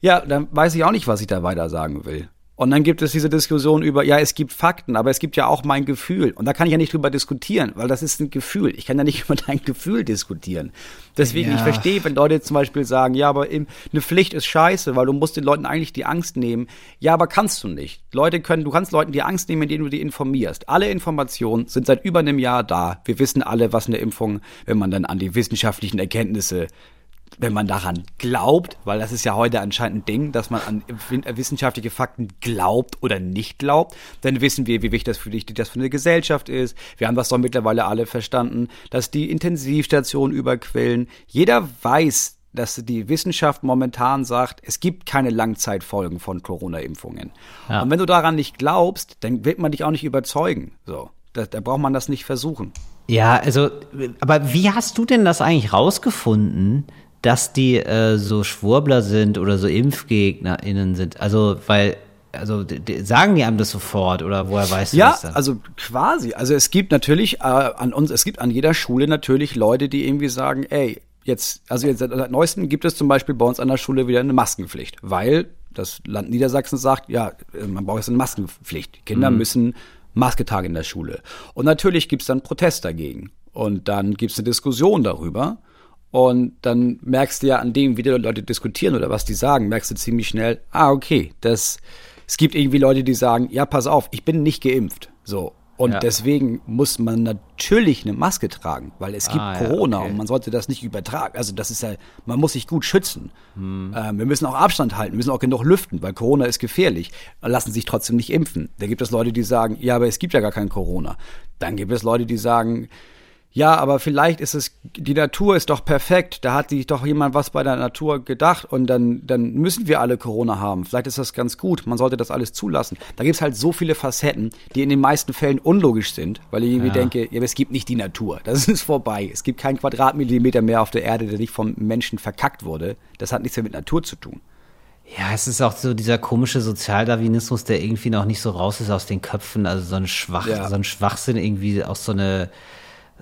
Speaker 3: Ja, dann weiß ich auch nicht, was ich da weiter sagen will. Und dann gibt es diese Diskussion über, ja, es gibt Fakten, aber es gibt ja auch mein Gefühl. Und da kann ich ja nicht drüber diskutieren, weil das ist ein Gefühl. Ich kann ja nicht über dein Gefühl diskutieren. Deswegen,
Speaker 2: Ja.
Speaker 3: ich verstehe, wenn Leute zum Beispiel sagen, ja, aber eine Pflicht ist scheiße, weil du musst den Leuten eigentlich die Angst nehmen. Ja, aber kannst du nicht. Leute können, du kannst Leuten die Angst nehmen, indem du die informierst. Alle Informationen sind seit über einem Jahr da. Wir wissen alle, was eine Impfung, wenn man dann an die wissenschaftlichen Erkenntnisse wenn man daran glaubt, weil das ist ja heute anscheinend ein Ding, dass man an win- wissenschaftliche Fakten glaubt oder nicht glaubt, dann wissen wir, wie wichtig das für, wichtig das für eine Gesellschaft ist. Wir haben das doch mittlerweile alle verstanden, dass die Intensivstationen überquillen. Jeder weiß, dass die Wissenschaft momentan sagt, es gibt keine Langzeitfolgen von Corona-Impfungen.
Speaker 2: Ja.
Speaker 3: Und wenn du daran nicht glaubst, dann wird man dich auch nicht überzeugen. So, da, da braucht man das nicht versuchen.
Speaker 2: Ja, also, aber wie hast du denn das eigentlich rausgefunden, dass die äh, so Schwurbler sind oder so ImpfgegnerInnen sind? Also, weil, also sagen die einem das sofort oder woher weißt du
Speaker 3: Ja,
Speaker 2: das dann?
Speaker 3: also quasi. Also es gibt natürlich äh, an uns, es gibt an jeder Schule natürlich Leute, die irgendwie sagen, ey, jetzt, also jetzt seit, neuestem gibt es zum Beispiel bei uns an der Schule wieder eine Maskenpflicht, weil das Land Niedersachsen sagt, ja, äh, man braucht jetzt eine Maskenpflicht. Die Kinder müssen Maske tragen in der Schule. Und natürlich gibt's dann Protest dagegen. Und dann gibt's eine Diskussion darüber. Und dann merkst du ja an dem, wie die Leute diskutieren oder was die sagen, merkst du ziemlich schnell, ah, okay, das, es gibt irgendwie Leute, die sagen, ja, pass auf, ich bin nicht geimpft. So. Und
Speaker 2: Ja.
Speaker 3: deswegen muss man natürlich eine Maske tragen, weil es gibt
Speaker 2: Ah, ja,
Speaker 3: Corona
Speaker 2: okay.
Speaker 3: und man sollte das nicht übertragen. Also das ist ja, man muss sich gut schützen.
Speaker 2: Hm.
Speaker 3: Ähm, wir müssen auch Abstand halten, wir müssen auch genug lüften, weil Corona ist gefährlich. Lassen sich trotzdem nicht impfen. Da gibt es Leute, die sagen, ja, aber es gibt ja gar kein Corona. Dann gibt es Leute, die sagen, ja, aber vielleicht ist es, die Natur ist doch perfekt, da hat sich doch jemand was bei der Natur gedacht und dann, dann müssen wir alle Corona haben. Vielleicht ist das ganz gut, man sollte das alles zulassen. Da gibt's halt so viele Facetten, die in den meisten Fällen unlogisch sind, weil ich irgendwie
Speaker 2: Ja.
Speaker 3: denke, ja, es gibt nicht die Natur, das ist vorbei. Es gibt keinen Quadratmillimeter mehr auf der Erde, der nicht vom Menschen verkackt wurde. Das hat nichts mehr mit Natur zu tun.
Speaker 2: Ja, es ist auch so dieser komische Sozialdarwinismus, der irgendwie noch nicht so raus ist aus den Köpfen. Also so ein Schwach,
Speaker 3: Ja.
Speaker 2: so ein Schwachsinn irgendwie auch so eine,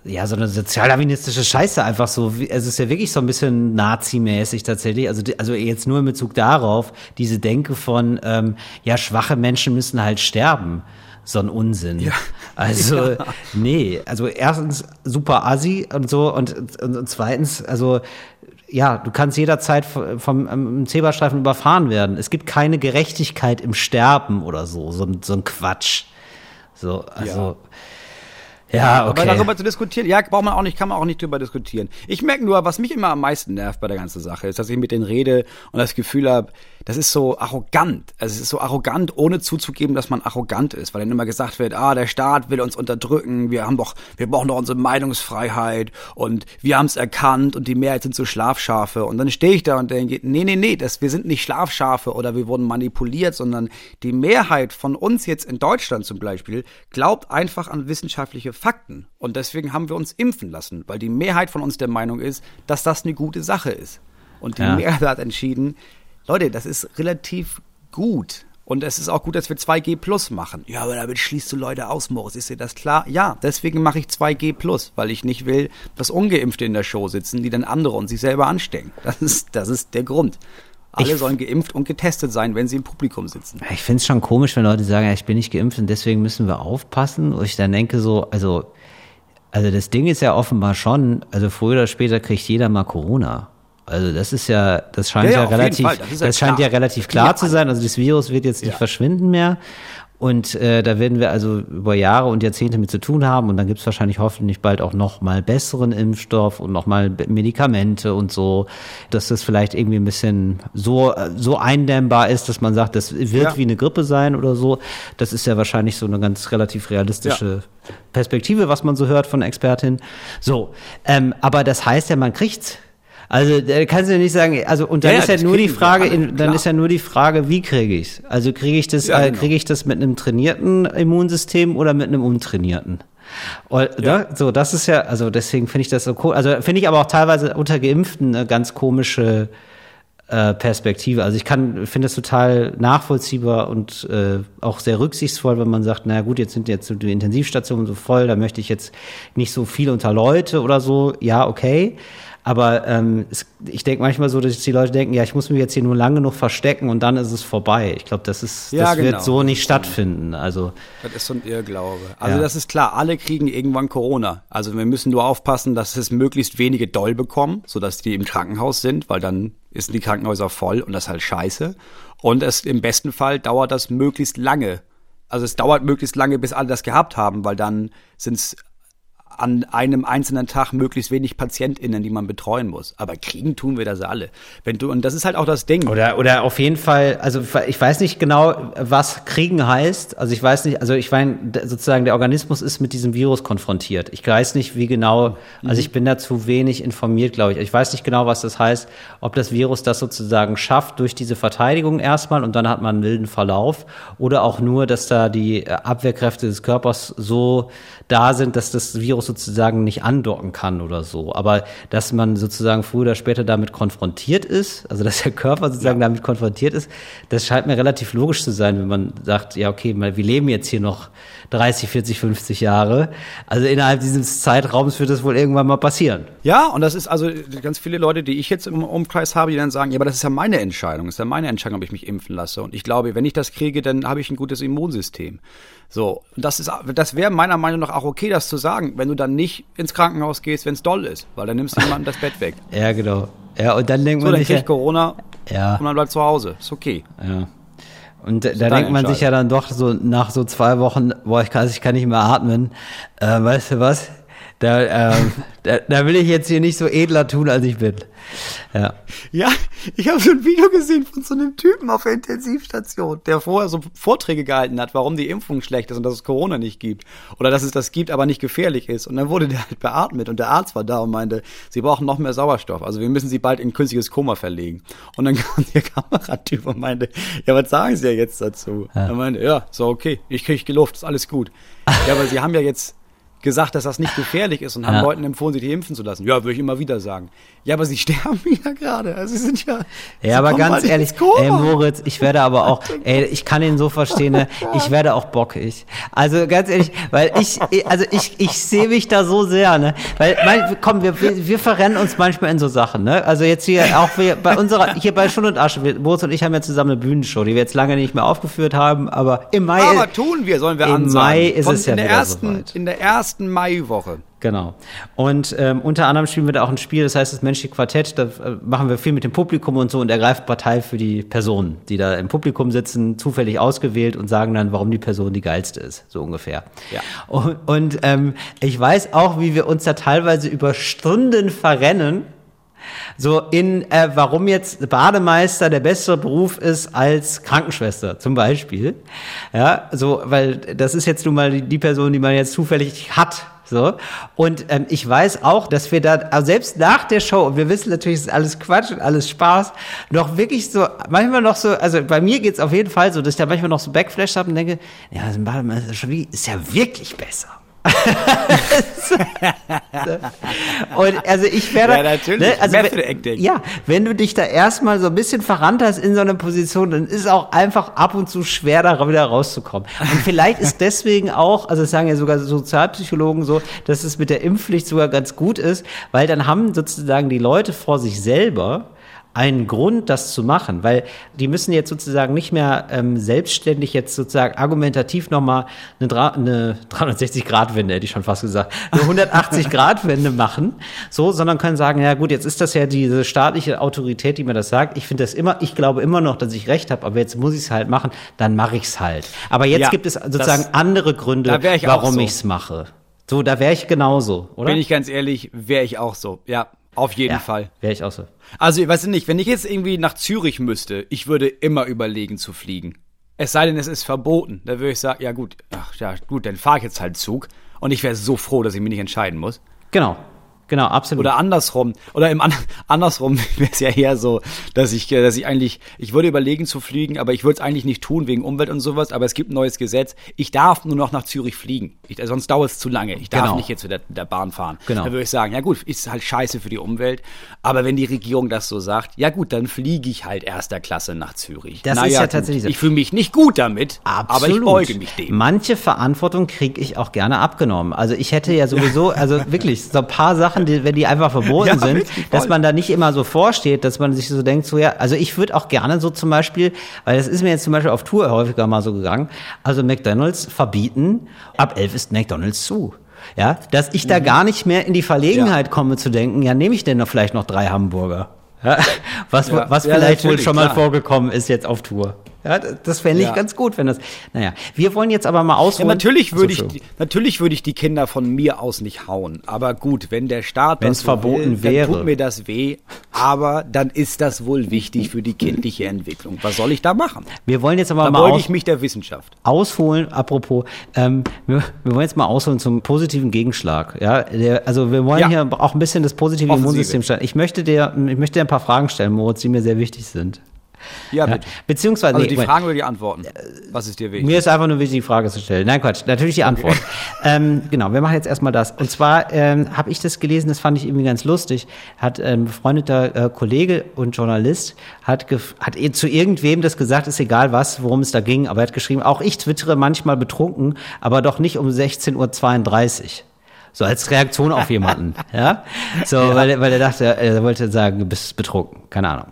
Speaker 2: ja, so eine sozialdarwinistische Scheiße einfach so. Es ist ja wirklich so ein bisschen Nazi-mäßig tatsächlich. Also, also jetzt nur in Bezug darauf, diese Denke von, ähm, ja, schwache Menschen müssen halt sterben. So ein Unsinn.
Speaker 3: Ja.
Speaker 2: Also, nee, also erstens super assi und so und, und, und zweitens, also ja, du kannst jederzeit vom, vom ähm, Zebrastreifen überfahren werden. Es gibt keine Gerechtigkeit im Sterben oder so, so, ein- so ein Quatsch. So, also ja,
Speaker 3: Aber
Speaker 2: okay.
Speaker 3: darüber zu diskutieren, ja, braucht man auch nicht, kann man auch nicht drüber diskutieren. Ich merke nur, was mich immer am meisten nervt bei der ganzen Sache, ist, dass ich mit denen rede und das Gefühl habe, das ist so arrogant. Also es ist so arrogant, ohne zuzugeben, dass man arrogant ist, weil dann immer gesagt wird, ah, der Staat will uns unterdrücken, wir haben doch, wir brauchen doch unsere Meinungsfreiheit und wir haben es erkannt und die Mehrheit sind so Schlafschafe. Und dann stehe ich da und denke, nee, nee, nee, das, wir sind nicht Schlafschafe oder wir wurden manipuliert, sondern die Mehrheit von uns jetzt in Deutschland zum Beispiel glaubt einfach an wissenschaftliche Fakten. Und deswegen haben wir uns impfen lassen, weil die Mehrheit von uns der Meinung ist, dass das eine gute Sache ist. Und die
Speaker 2: Ja.
Speaker 3: Mehrheit hat entschieden, Leute, das ist relativ gut. Und es ist auch gut, dass wir 2G Plus machen. Ja, aber damit schließt du Leute aus, Moritz. Ist dir das klar? Ja, deswegen mache ich 2G Plus, weil ich nicht will, dass Ungeimpfte in der Show sitzen, die dann andere und sich selber anstecken. Das ist, das ist der Grund. Alle
Speaker 2: Ich-
Speaker 3: sollen geimpft und getestet sein, wenn sie im Publikum sitzen.
Speaker 2: Ich finde es schon komisch, wenn Leute sagen, ja, ich bin nicht geimpft und deswegen müssen wir aufpassen. Und ich dann denke so, also, also das Ding ist ja offenbar schon, also früher oder später kriegt jeder mal Corona. Also das ist ja, das scheint
Speaker 3: Ja,
Speaker 2: ja,
Speaker 3: ja,
Speaker 2: relativ, das,
Speaker 3: das ja
Speaker 2: scheint
Speaker 3: klar.
Speaker 2: ja relativ klar
Speaker 3: Ja,
Speaker 2: zu sein. Also das Virus wird jetzt nicht
Speaker 3: Ja.
Speaker 2: verschwinden mehr. Und äh, da werden wir also über Jahre und Jahrzehnte mit zu tun haben. Und dann gibt es wahrscheinlich hoffentlich bald auch noch mal besseren Impfstoff und noch mal Be- Medikamente und so, dass das vielleicht irgendwie ein bisschen so so eindämmbar ist, dass man sagt, das wird
Speaker 3: Ja.
Speaker 2: wie eine Grippe sein oder so. Das ist ja wahrscheinlich so eine ganz relativ realistische Perspektive, was man so hört von Expertinnen. So, ähm, aber das heißt ja, man kriegt's. Also da kannst du ja nicht sagen, also und dann
Speaker 3: Ja,
Speaker 2: ist ja
Speaker 3: das
Speaker 2: nur die Frage,
Speaker 3: alle,
Speaker 2: in, dann
Speaker 3: klar.
Speaker 2: ist ja nur die Frage, wie kriege ich's? Also kriege ich das,
Speaker 3: Ja,
Speaker 2: äh,
Speaker 3: genau.
Speaker 2: kriege ich das mit einem trainierten Immunsystem oder mit einem untrainierten? Und,
Speaker 3: Ja.
Speaker 2: ne? So, das ist ja, also deswegen finde ich das so cool. Also finde ich aber auch teilweise unter Geimpften eine ganz komische äh, Perspektive. Also ich kann, finde es total nachvollziehbar und äh, auch sehr rücksichtsvoll, wenn man sagt, na gut, jetzt sind jetzt die Intensivstationen so voll, da möchte ich jetzt nicht so viel unter Leute oder so. Ja, okay. Aber ähm, es, ich denke manchmal so, dass die Leute denken, ja, ich muss mich jetzt hier nur lang genug verstecken und dann ist es vorbei. Ich glaube, das ist,
Speaker 3: Ja,
Speaker 2: das
Speaker 3: genau.
Speaker 2: wird so nicht stattfinden. Also
Speaker 3: Das ist so ein Irrglaube. Also
Speaker 2: Ja.
Speaker 3: das ist klar, alle kriegen irgendwann Corona. Also wir müssen nur aufpassen, dass es möglichst wenige doll bekommen, sodass die im Krankenhaus sind, weil dann sind die Krankenhäuser voll und das ist halt scheiße. Und es im besten Fall dauert das möglichst lange. Also es dauert möglichst lange, bis alle das gehabt haben, weil dann sind es an einem einzelnen Tag möglichst wenig PatientInnen, die man betreuen muss. Aber kriegen tun wir das alle. Wenn du, und das ist halt auch das Ding.
Speaker 2: Oder, oder auf jeden Fall, also ich weiß nicht genau, was kriegen heißt. Also ich weiß nicht, also ich meine, sozusagen der Organismus ist mit diesem Virus konfrontiert. Ich weiß nicht, wie genau, also ich bin da zu wenig informiert, glaube ich. Ich weiß nicht genau, was das heißt, ob das Virus das sozusagen schafft durch diese Verteidigung erstmal und dann hat man einen milden Verlauf oder auch nur, dass da die äh, Abwehrkräfte des Körpers so da sind, dass das Virus sozusagen nicht andocken kann oder so. Aber dass man sozusagen früher oder später damit konfrontiert ist, also dass der Körper sozusagen damit konfrontiert ist, das scheint mir relativ logisch zu sein, wenn man sagt, ja, okay, wir leben jetzt hier noch 30, 40, 50 Jahre. Also innerhalb dieses Zeitraums wird das wohl irgendwann mal passieren.
Speaker 3: Ja, und das ist also ganz viele Leute, die ich jetzt im Umkreis habe, die dann sagen, ja, aber das ist ja meine Entscheidung, das ist ja meine Entscheidung, ob ich mich impfen lasse. Und ich glaube, wenn ich das kriege, dann habe ich ein gutes Immunsystem. So, und das ist, das wäre meiner Meinung nach auch okay, das zu sagen, wenn du dann nicht ins Krankenhaus gehst, wenn es doll ist, weil dann nimmst du jemandem das Bett weg.
Speaker 2: Ja, genau. Ja, und dann denkt
Speaker 3: So,
Speaker 2: man
Speaker 3: dann kriegt Corona
Speaker 2: Ja.
Speaker 3: und man bleibt zu Hause. Ist okay.
Speaker 2: ja. Und da, denkt man sich ja dann doch so nach so zwei Wochen, boah, ich kann, ich kann nicht mehr atmen. Äh, weißt du was? Da, ähm, da, da will ich jetzt hier nicht so edler tun, als ich bin. Ja.
Speaker 3: Ja, ich habe so ein Video gesehen von so einem Typen auf der Intensivstation, der vorher so Vorträge gehalten hat, warum die Impfung schlecht ist und dass es Corona nicht gibt. Oder dass es das gibt, aber nicht gefährlich ist. Und dann wurde der halt beatmet und der Arzt war da und meinte, sie brauchen noch mehr Sauerstoff. Also wir müssen sie bald in künstliches Koma verlegen. Und dann kam der Kameratyp und meinte, ja, was sagen Sie ja jetzt dazu? Er meinte, ja, so okay, ich kriege Luft, ist alles gut. ja, aber Sie haben ja jetzt gesagt, dass das nicht gefährlich ist und haben
Speaker 2: Ja.
Speaker 3: Leuten empfohlen, sich die impfen zu lassen. Ja, würde ich immer wieder sagen. Ja, aber sie sterben ja gerade. Also sie sind ja.
Speaker 2: Ja, aber ganz ehrlich, ey Moritz, ich werde aber auch, ey, ich kann ihn so verstehen, ne? ich werde auch bockig. Also ganz ehrlich, weil ich, also ich, ich sehe mich da so sehr, ne? Weil, mein, komm, wir, wir, verrennen uns manchmal in so Sachen, ne? Also jetzt hier auch wir, bei unserer, hier bei Schund und Asche, wir, Moritz und ich haben ja zusammen eine Bühnenshow, die wir jetzt lange nicht mehr aufgeführt haben, aber im Mai,
Speaker 3: aber tun wir, sollen wir
Speaker 2: im
Speaker 3: ansagen.
Speaker 2: Mai ist
Speaker 3: Von
Speaker 2: es ja
Speaker 3: in der ersten,
Speaker 2: soweit.
Speaker 3: In der ersten Maiwoche.
Speaker 2: Genau. Und ähm, unter anderem spielen wir da auch ein Spiel, das heißt das menschliche Quartett. Da äh, machen wir viel mit dem Publikum und so und ergreifen Partei für die Personen, die da im Publikum sitzen, zufällig ausgewählt und sagen dann, warum die Person die geilste ist, so ungefähr.
Speaker 3: Ja.
Speaker 2: Und, und ähm, ich weiß auch, wie wir uns da teilweise über Stunden verrennen. So in, äh, warum jetzt Bademeister der bessere Beruf ist als Krankenschwester zum Beispiel. Ja, so, weil das ist jetzt nun mal die, die Person, die man jetzt zufällig hat. So. Und ähm, ich weiß auch, dass wir da, also selbst nach der Show, und wir wissen natürlich, es ist alles Quatsch und alles Spaß, noch wirklich so, manchmal noch so, also bei mir geht's auf jeden Fall so, dass ich da manchmal noch so Backflash habe und denke, ja, Bademeister ist schon ist ja wirklich besser. Und also ich werde.
Speaker 3: Ja, natürlich.
Speaker 2: also,
Speaker 3: Method Acting.
Speaker 2: Ja, wenn du dich da erstmal so ein bisschen verrannt hast in so einer Position, dann ist auch einfach ab und zu schwer, da wieder rauszukommen. Und vielleicht ist deswegen auch, also das sagen ja sogar Sozialpsychologen so, dass es mit der Impfpflicht sogar ganz gut ist, weil dann haben sozusagen die Leute vor sich selber einen Grund, das zu machen, weil die müssen jetzt sozusagen nicht mehr ähm, selbstständig jetzt sozusagen argumentativ nochmal eine, eine 360-Grad-Wende, hätte ich schon fast gesagt, eine 180-Grad-Wende machen, so, sondern können sagen, ja gut, jetzt ist das ja diese staatliche Autorität, die mir das sagt. Ich finde das immer, ich glaube immer noch, dass ich recht habe, aber jetzt muss ich es halt machen, dann mache ich es halt. Aber jetzt
Speaker 3: Ja,
Speaker 2: gibt es sozusagen
Speaker 3: das-
Speaker 2: andere Gründe,
Speaker 3: ich
Speaker 2: warum
Speaker 3: so.
Speaker 2: ich es mache. So, da wäre ich genauso, oder?
Speaker 3: Bin ich ganz ehrlich, wäre ich auch so. Ja, auf jeden
Speaker 2: ja,
Speaker 3: Fall.
Speaker 2: Wäre ich auch so.
Speaker 3: Also, ich weiß nicht, wenn ich jetzt irgendwie nach Zürich müsste, ich würde immer überlegen zu fliegen. Es sei denn, es ist verboten. Da würde ich sagen, ja gut, ach ja gut, dann fahre ich jetzt halt Zug. Und ich wäre so froh, dass ich mich nicht entscheiden muss.
Speaker 2: Genau. Genau, absolut.
Speaker 3: Oder andersrum. Oder im An andersrum wäre es ja eher so, dass ich, äh, dass ich eigentlich, ich würde überlegen zu fliegen, aber ich würde es eigentlich nicht tun wegen Umwelt und sowas, aber es gibt ein neues Gesetz. Ich darf nur noch nach Zürich fliegen. Ich, sonst dauert es zu lange. Ich darf
Speaker 2: Genau.
Speaker 3: nicht jetzt mit der, der Bahn fahren.
Speaker 2: Genau.
Speaker 3: Dann würde ich sagen, ja gut, ist halt scheiße für die Umwelt. Aber wenn die Regierung das so sagt, ja gut, dann fliege ich halt erster Klasse nach Zürich.
Speaker 2: Das
Speaker 3: Na
Speaker 2: ist ja
Speaker 3: gut.
Speaker 2: tatsächlich so.
Speaker 3: Ich fühle mich nicht gut damit, aber ich beuge mich dem.
Speaker 2: Manche Verantwortung kriege ich auch gerne abgenommen. Also ich hätte ja sowieso, also wirklich, so ein paar Sachen Sachen, die, wenn die einfach verboten
Speaker 3: Ja,
Speaker 2: sind,
Speaker 3: richtig,
Speaker 2: dass man da nicht immer so vorsteht, dass man sich so denkt, so ja, also ich würde auch gerne so zum Beispiel, weil das ist mir jetzt zum Beispiel auf Tour häufiger mal so gegangen, also McDonalds verbieten, ab elf ist McDonalds zu. Ja, dass ich da
Speaker 3: Mhm.
Speaker 2: gar nicht mehr in die Verlegenheit komme zu denken, ja, nehme ich denn noch vielleicht noch drei Hamburger? Ja, was
Speaker 3: Ja.
Speaker 2: was
Speaker 3: Ja,
Speaker 2: vielleicht wohl schon mal
Speaker 3: klar.
Speaker 2: vorgekommen ist jetzt auf Tour. Ja, das, fände ich
Speaker 3: Ja.
Speaker 2: ganz gut, wenn das. Naja, wir wollen jetzt aber mal
Speaker 3: Ja,
Speaker 2: ausholen.
Speaker 3: natürlich würde
Speaker 2: Ach so,
Speaker 3: ich, die- natürlich würde ich die Kinder von mir aus nicht hauen. Aber gut, wenn der Staat
Speaker 2: Wenn's
Speaker 3: das so
Speaker 2: verboten
Speaker 3: will,
Speaker 2: wäre.
Speaker 3: dann tut mir das weh. Aber dann ist das wohl wichtig für die kindliche Entwicklung. Was soll ich da machen?
Speaker 2: Wir wollen jetzt aber
Speaker 3: Da
Speaker 2: mal aus,
Speaker 3: ich mich der Wissenschaft.
Speaker 2: ausholen, apropos, ähm, wir, wir wollen jetzt mal ausholen zum positiven Gegenschlag. Ja, der, also wir wollen
Speaker 3: Ja.
Speaker 2: hier auch ein bisschen das positive. Immunsystem stellen. Ich möchte dir, ich möchte dir ein paar Fragen stellen, Moritz, die mir sehr wichtig sind.
Speaker 3: Ja,
Speaker 2: Ja,
Speaker 3: bitte.
Speaker 2: beziehungsweise,
Speaker 3: Also
Speaker 2: nee,
Speaker 3: die. Fragen oder die Antworten? Was ist dir wichtig?
Speaker 2: Mir ist einfach nur wichtig, die Frage zu stellen. Nein, Quatsch, natürlich die Antwort. ähm, genau, wir machen jetzt erstmal das. Und zwar ähm, habe ich das gelesen, das fand ich irgendwie ganz lustig. Hat ein befreundeter äh, Kollege und Journalist hat, hat zu irgendwem das gesagt, ist egal was, worum es da ging, aber er hat geschrieben, auch ich twittere manchmal betrunken, aber doch nicht um 16.32 Uhr. So als Reaktion auf jemanden, ja. So, weil, er- weil er dachte, er wollte sagen, du bist betrunken, keine Ahnung.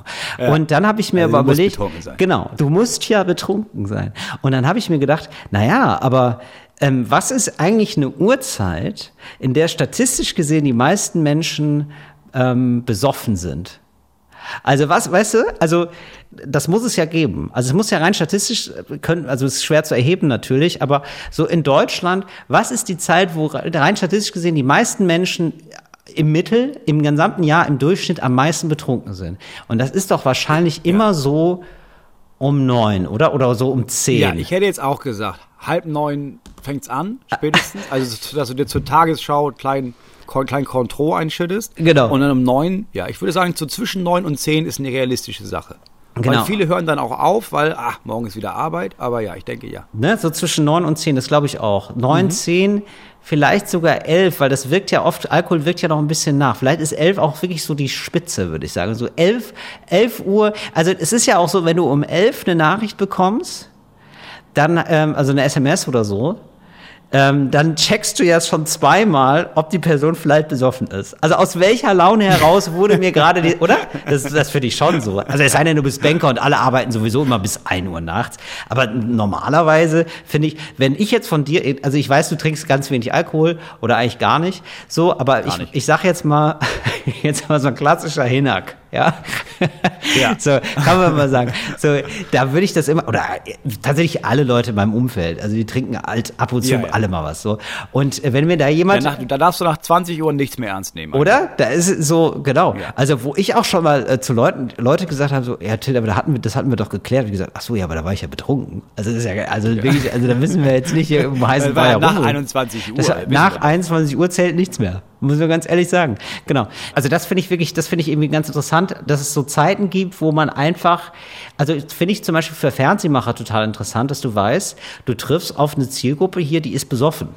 Speaker 2: Und dann habe ich mir
Speaker 3: Also
Speaker 2: aber
Speaker 3: du musst
Speaker 2: überlegt,
Speaker 3: betrunken sein.
Speaker 2: genau, du musst ja betrunken sein. Und dann habe ich mir gedacht, na ja, aber ähm, was ist eigentlich eine Uhrzeit, in der statistisch gesehen die meisten Menschen ähm, besoffen sind? Also was, weißt du, also das muss es ja geben. Also es muss ja rein statistisch äh, können, also es ist schwer zu erheben natürlich, aber so in Deutschland, was ist die Zeit, wo rein statistisch gesehen die meisten Menschen im Mittel, im gesamten Jahr, im Durchschnitt am meisten betrunken sind? Und das ist doch wahrscheinlich immer so um neun, oder? Oder so um zehn.
Speaker 3: Ja, ich hätte jetzt auch gesagt, halb neun fängt's an, spätestens. Also, dass du dir zur Tagesschau klein, klein Kontro einschüttest.
Speaker 2: Genau.
Speaker 3: Und dann um neun, ja, ich würde sagen, so zwischen neun und zehn ist eine realistische Sache.
Speaker 2: Genau.
Speaker 3: Weil viele hören dann auch auf, weil, ach, morgen ist wieder Arbeit. Aber ja, ich denke ja.
Speaker 2: Ne, so zwischen neun und zehn, das glaube ich auch. Neun,
Speaker 3: Mhm.
Speaker 2: zehn, vielleicht sogar elf, weil das wirkt ja oft, Alkohol wirkt ja noch ein bisschen nach. Vielleicht ist elf auch wirklich so die Spitze, würde ich sagen. So elf, elf Uhr, also es ist ja auch so, wenn du um elf eine Nachricht bekommst, dann, ähm, also eine SMS oder so, ähm, dann checkst du ja schon zweimal, ob die Person vielleicht besoffen ist. Also aus welcher Laune heraus wurde mir gerade die, oder? Das, das finde ich schon so. Also es sei denn, du bist Banker und alle arbeiten sowieso immer bis ein Uhr nachts. Aber normalerweise finde ich, wenn ich jetzt von dir, also ich weiß, du trinkst ganz wenig Alkohol oder eigentlich gar nicht, so, aber ich,
Speaker 3: nicht.
Speaker 2: ich sag jetzt mal, jetzt mal so ein klassischer Hinak. Ja.
Speaker 3: Ja.
Speaker 2: So, kann man mal sagen. So, da würde ich das immer, oder tatsächlich alle Leute in meinem Umfeld, also die trinken halt ab und zu
Speaker 3: Ja, ja.
Speaker 2: alle mal was so. Und äh, wenn mir da jemand,
Speaker 3: Danach, da darfst du nach 20 Uhr nichts mehr ernst nehmen.
Speaker 2: oder? Da ist es so, genau.
Speaker 3: Ja.
Speaker 2: Also, wo ich auch schon mal äh, zu Leuten, Leute gesagt habe, so, ja, Till, aber da hatten wir, das hatten wir doch geklärt. Wie gesagt, ach so, ja, aber da war ich ja betrunken. Also, das ist ja, also wirklich, also da müssen wir jetzt nicht hier im heißen Brei
Speaker 3: nach
Speaker 2: rum-
Speaker 3: 21 Uhr,
Speaker 2: Das, nach
Speaker 3: wir.
Speaker 2: 21 Uhr zählt nichts mehr. Muss man ganz ehrlich sagen. Genau. Also das finde ich wirklich, das finde ich irgendwie ganz interessant, dass es so Zeiten gibt, wo man einfach, also finde ich zum Beispiel für Fernsehmacher total interessant, dass du weißt, du triffst auf eine Zielgruppe hier, die ist besoffen.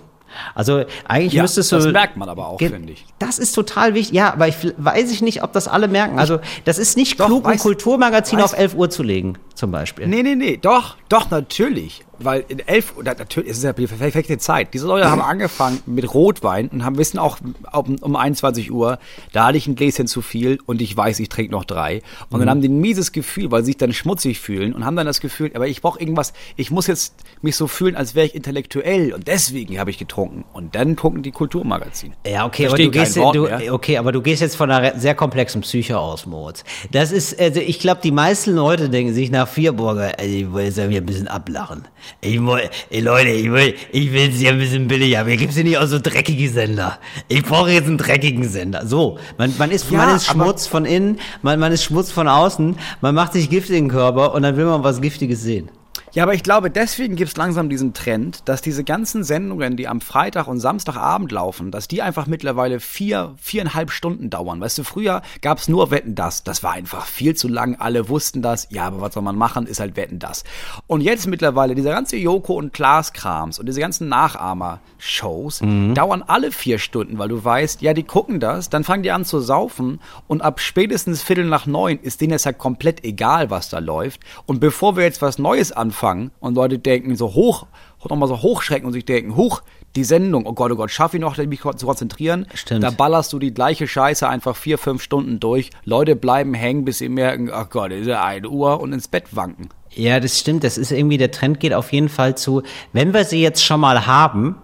Speaker 2: Also eigentlich
Speaker 3: Ja,
Speaker 2: müsstest du.
Speaker 3: das merkt man aber auch, finde ich.
Speaker 2: Das ist total wichtig. Ja, aber ich weiß ich nicht, ob das alle merken. Also das ist nicht
Speaker 3: Doch,
Speaker 2: klug, ein
Speaker 3: weiß-
Speaker 2: Kulturmagazin
Speaker 3: weiß-
Speaker 2: auf 11 Uhr zu legen, zum Beispiel.
Speaker 3: Nee, nee, nee, doch, doch, natürlich. Weil in elf, natürlich, es ist ja die perfekte Zeit. Diese Leute haben angefangen mit Rotwein und haben wissen auch um, um 21 Uhr, da hatte ich ein Gläschen zu viel und ich weiß, ich trinke noch drei. Und dann haben die ein mieses Gefühl, weil sie sich dann schmutzig fühlen und haben dann das Gefühl, aber ich brauche irgendwas, ich muss jetzt mich so fühlen, als wäre ich intellektuell und deswegen habe ich getrunken. Und dann gucken die Kulturmagazine.
Speaker 2: Ja, okay, aber du gehst,
Speaker 3: Wort
Speaker 2: du,
Speaker 3: mehr.
Speaker 2: okay, aber du gehst jetzt von einer sehr komplexen Psyche aus, Moritz. Das ist, also ich glaube, die meisten Leute denken sich nach Vierburger, also ich will ja wieder ein bisschen ablachen. Ich will, ey Leute, ich will, ich will es ja ein bisschen billig, aber hier gibt's ja nicht auch so dreckige Sender. Ich brauche jetzt einen dreckigen Sender. So, man, man ist,
Speaker 3: Ja,
Speaker 2: man ist Schmutz von innen, man, man ist Schmutz von außen, man macht sich Gift in den Körper und dann will man was Giftiges sehen.
Speaker 3: Ja, aber ich glaube, deswegen gibt es langsam diesen Trend, dass diese ganzen Sendungen, die am Freitag und Samstagabend laufen, dass die einfach mittlerweile vier, viereinhalb Stunden dauern. Weißt du, früher gab es nur Wetten das. Das war einfach viel zu lang. Alle wussten das. Ja, aber was soll man machen? Ist halt Wetten das. Und jetzt mittlerweile, dieser ganze Joko und Klaas-Krams und diese ganzen Nachahmer-Shows dauern alle vier Stunden, weil du weißt, ja, die gucken das, dann fangen die an zu saufen und ab spätestens Viertel nach neun ist denen jetzt halt komplett egal, was da läuft. Und bevor wir jetzt was Neues anfangen und Leute denken so hoch, nochmal so hochschrecken und sich denken, huch, die Sendung, oh Gott, oh Gott, schaff ich noch, mich zu konzentrieren.
Speaker 2: Stimmt.
Speaker 3: Da ballerst du die gleiche Scheiße einfach vier, fünf Stunden durch. Leute bleiben hängen, bis sie merken, ach Gott, ist ja eine Uhr und ins Bett wanken.
Speaker 2: Ja, das stimmt. Das ist irgendwie, der Trend geht auf jeden Fall zu, wenn wir sie jetzt schon mal haben,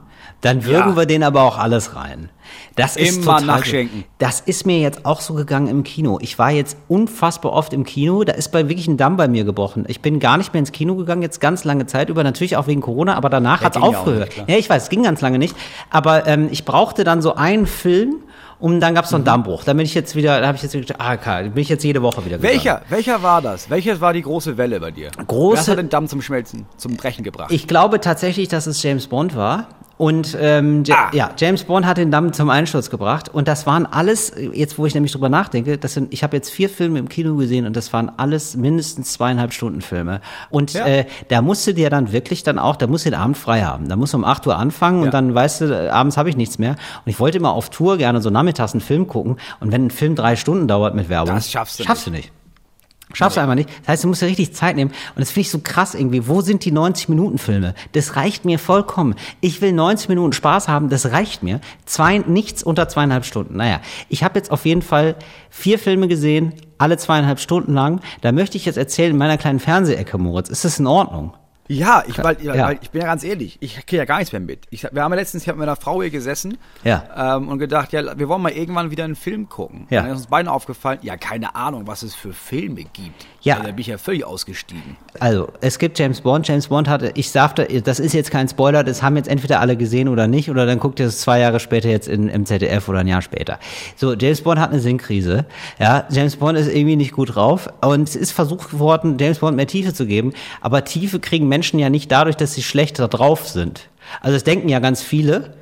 Speaker 2: dann würgen
Speaker 3: Ja.
Speaker 2: wir den aber auch alles rein. Das ist
Speaker 3: Immer
Speaker 2: total,
Speaker 3: nachschenken.
Speaker 2: Das ist mir jetzt auch so gegangen im Kino. Ich war jetzt unfassbar oft im Kino. Da ist bei wirklich ein Damm bei mir gebrochen. Ich bin gar nicht mehr ins Kino gegangen, jetzt ganz lange Zeit über. Natürlich auch wegen Corona, aber danach
Speaker 3: ja auch
Speaker 2: aufgehört.
Speaker 3: nicht.
Speaker 2: Ja, ich weiß, es ging ganz lange nicht. Aber ähm, ich brauchte dann so einen Film und dann gab's
Speaker 3: Mhm.
Speaker 2: so einen Dammbruch. Da bin ich jetzt wieder, da habe ich jetzt gedacht, ah, okay, bin ich jetzt jede Woche wieder gegangen.
Speaker 3: Welcher? Welcher war das? Welches war die große Welle bei dir?
Speaker 2: Große-
Speaker 3: Was hat den Damm zum Schmelzen, zum Brechen gebracht?
Speaker 2: Ich glaube tatsächlich, dass es James Bond war. Und ähm, ja,
Speaker 3: Ah.
Speaker 2: ja, James Bond hat den Damm zum Einsturz gebracht. Und das waren alles, jetzt wo ich nämlich drüber nachdenke, das sind, ich habe jetzt vier Filme im Kino gesehen und das waren alles mindestens zweieinhalb Stunden Filme. Und
Speaker 3: Ja.
Speaker 2: äh, da musst du dir dann wirklich dann auch, da musst du den Abend frei haben. Da musst du um 8 Uhr anfangen
Speaker 3: Ja.
Speaker 2: und dann weißt du, äh, abends habe ich nichts mehr. Und ich wollte immer auf Tour gerne so nachmittags einen Film gucken. Und wenn ein Film drei Stunden dauert mit Werbung,
Speaker 3: Das schaffst du
Speaker 2: schaffst du nicht. Schaffst du einfach nicht. Das heißt, du musst dir richtig Zeit nehmen. Und das finde ich so krass irgendwie. Wo sind die 90-Minuten-Filme? Das reicht mir vollkommen. Ich will 90 Minuten Spaß haben, das reicht mir. Zwei, nichts unter zweieinhalb Stunden. Naja, ich habe jetzt auf jeden Fall vier Filme gesehen, alle zweieinhalb Stunden lang. Da möchte ich jetzt erzählen in meiner kleinen Fernsehecke, Moritz. Ist das in Ordnung?
Speaker 3: Ja, ich, weil,
Speaker 2: Ja.
Speaker 3: weil ich bin ja ganz ehrlich, ich kriege ja gar nichts mehr mit. Ich, wir haben ja letztens, ich habe mit einer Frau hier gesessen
Speaker 2: Ja.
Speaker 3: ähm, und gedacht, ja, wir wollen mal irgendwann wieder einen Film gucken.
Speaker 2: Ja.
Speaker 3: Und dann ist uns beiden aufgefallen, ja, keine Ahnung, was es für Filme gibt.
Speaker 2: Ja.
Speaker 3: Also, da bin ich ja völlig ausgestiegen.
Speaker 2: Also, es gibt James Bond. James Bond hatte, ich sagte, das ist jetzt kein Spoiler, das haben jetzt entweder alle gesehen oder nicht, oder dann guckt ihr es zwei Jahre später jetzt in, im ZDF oder ein Jahr später. So, James Bond hat eine Sinnkrise. Ja, James Bond ist irgendwie nicht gut drauf und es ist versucht worden, James Bond mehr Tiefe zu geben, aber Tiefe kriegen Menschen ja nicht dadurch, dass sie schlechter drauf sind. Also, das denken ja ganz viele.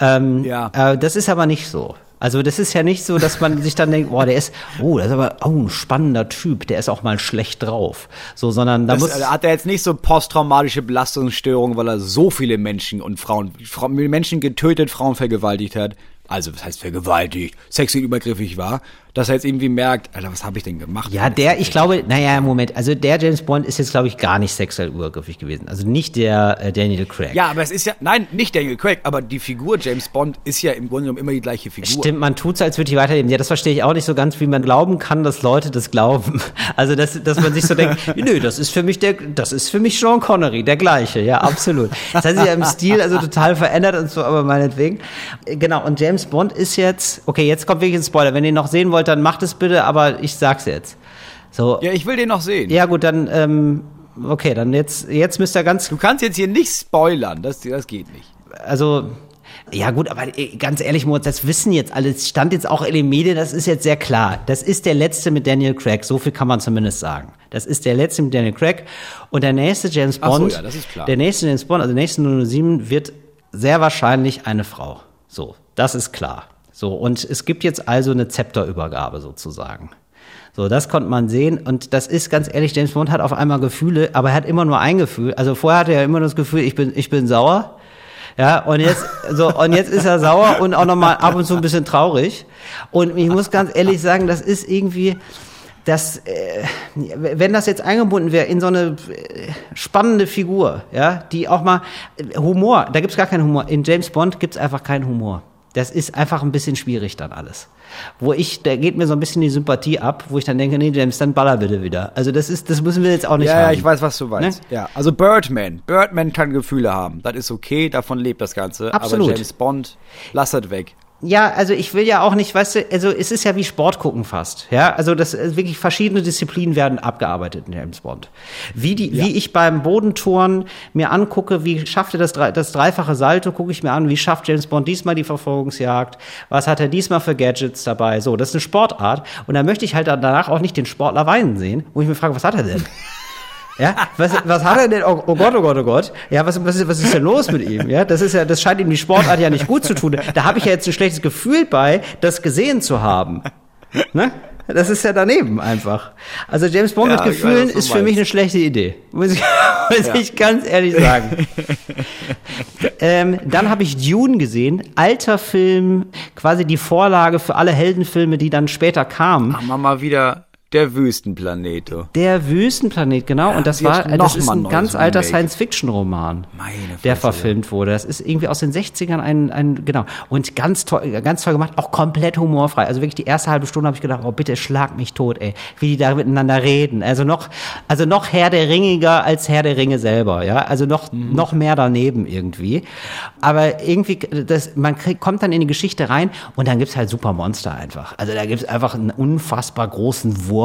Speaker 2: Ähm,
Speaker 3: Ja.
Speaker 2: äh, das ist aber nicht so. Also das ist ja nicht so, dass man sich dann denkt, boah, der ist, oh, das ist aber oh, ein spannender Typ, der ist auch mal schlecht drauf. So, sondern da
Speaker 3: Das,
Speaker 2: muss
Speaker 3: äh, hat er jetzt nicht so posttraumatische Belastungsstörungen, weil er so viele Menschen und Frauen, Frau, Menschen getötet, Frauen vergewaltigt hat. Also, was heißt vergewaltigt, sexuell übergriffig war, dass er jetzt irgendwie merkt, Alter, was habe ich denn gemacht?
Speaker 2: Ja, der, ich glaube, naja, Moment, also der James Bond ist jetzt, glaube ich, gar nicht sexuell übergriffig gewesen. Also nicht der äh, Daniel Craig.
Speaker 3: Ja, aber es ist ja, nein, nicht Daniel Craig, aber die Figur James Bond ist ja im Grunde genommen immer die gleiche Figur.
Speaker 2: Stimmt, man tut's, als würde ich weiterleben. Ja, das verstehe ich auch nicht so ganz, wie man glauben kann, dass Leute das glauben. Also, dass, dass man sich so denkt, nö, das ist für mich der, das ist für mich Sean Connery, der gleiche, ja, absolut. Das hat sich ja im Stil also total verändert und so, aber meinetwegen. Genau, und James Bond ist jetzt, okay, jetzt kommt wirklich ein Spoiler. Wenn ihr noch sehen wollt, dann macht es bitte, aber ich sag's jetzt. So,
Speaker 3: Ja, ich will den noch sehen.
Speaker 2: ja gut, dann, ähm, okay, dann jetzt, jetzt müsst ihr ganz
Speaker 3: Du kannst jetzt hier nicht spoilern, das, das geht nicht.
Speaker 2: also ja gut, aber äh, ganz ehrlich, Moritz, das wissen jetzt alle. Es stand jetzt auch in den Medien, das ist jetzt sehr klar. Das ist der letzte mit Daniel Craig, so viel kann man zumindest sagen. Das ist der letzte mit Daniel Craig. Und der nächste James
Speaker 3: Ach so,
Speaker 2: Bond,
Speaker 3: ja,
Speaker 2: der nächste James Bond, also der nächste 007, wird sehr wahrscheinlich eine Frau. So, das ist klar. So, und es gibt jetzt also eine Zepterübergabe sozusagen. So, das konnte man sehen. Und das ist ganz ehrlich, James Bond hat auf einmal Gefühle, aber er hat immer nur ein Gefühl. Also vorher hatte er immer das Gefühl, ich bin, ich bin sauer. Ja, und jetzt, so, und jetzt ist er sauer und auch nochmal ab und zu ein bisschen traurig. Und ich muss ganz ehrlich sagen, das ist irgendwie, das, äh, wenn das jetzt eingebunden wäre in so eine äh, spannende Figur, ja, die auch mal, äh, Humor, da gibt's gar keinen Humor. In James Bond gibt's einfach keinen Humor. Das ist einfach ein bisschen schwierig dann alles. Wo ich, da geht mir so ein bisschen die Sympathie ab, wo ich dann denke, nee, James, dann baller bitte wieder. Also das ist, das müssen wir jetzt auch nicht
Speaker 3: Ja,
Speaker 2: haben.
Speaker 3: ja, ich weiß, was du meinst.
Speaker 2: Ne?
Speaker 3: Ja, also Birdman. Birdman kann Gefühle haben. Das ist okay, davon lebt das Ganze.
Speaker 2: Absolut.
Speaker 3: Aber James Bond, lass das weg.
Speaker 2: Ja, also ich will ja auch nicht, weißt du, also es ist ja wie Sport gucken fast. Ja, also das äh, wirklich verschiedene Disziplinen werden abgearbeitet in James Bond. Wie die, wie ich beim Bodentouren mir angucke, wie schafft er das, das dreifache Salto, gucke ich mir an, wie schafft James Bond diesmal die Verfolgungsjagd, was hat er diesmal für Gadgets dabei, so, das ist eine Sportart und da möchte ich halt danach auch nicht den Sportler weinen sehen, wo ich mir frage, was hat er denn? Ja, was, was hat er denn? Oh, oh Gott, oh Gott, oh Gott. Ja, was, was, ist, was ist denn los mit ihm? Ja, das ist ja, das scheint ihm die Sportart ja nicht gut zu tun. Da habe ich ja jetzt ein schlechtes Gefühl bei, das gesehen zu haben. Ne? Das ist ja daneben einfach. Also James Bond
Speaker 3: Ja,
Speaker 2: mit
Speaker 3: weiß,
Speaker 2: Gefühlen
Speaker 3: du
Speaker 2: ist für mich
Speaker 3: meinst.
Speaker 2: eine schlechte Idee. Muss ich, muss
Speaker 3: Ja.
Speaker 2: ich ganz ehrlich sagen. ähm, dann habe ich Dune gesehen. Alter Film, quasi die Vorlage für alle Heldenfilme, die dann später kamen.
Speaker 3: Haben wir mal wieder Der Wüstenplanet. du.
Speaker 2: Der Wüstenplanet, genau. und das war, das ist
Speaker 3: ein
Speaker 2: ganz alter. Science-Fiction-Roman, der verfilmt wurde. Das ist irgendwie aus den 60ern ein, ein, genau. Und ganz toll, ganz toll gemacht, auch komplett humorfrei. Also wirklich die erste halbe Stunde habe ich gedacht, oh bitte schlag mich tot, ey. Wie die da miteinander reden. Also noch, also noch Herr der Ringiger als Herr der Ringe selber, ja. Also noch,
Speaker 3: Mhm.
Speaker 2: noch mehr daneben irgendwie. Aber irgendwie, das, man kriegt, kommt dann in die Geschichte rein und dann gibt's halt super Monster einfach. Also da gibt's einfach einen unfassbar großen Wurm,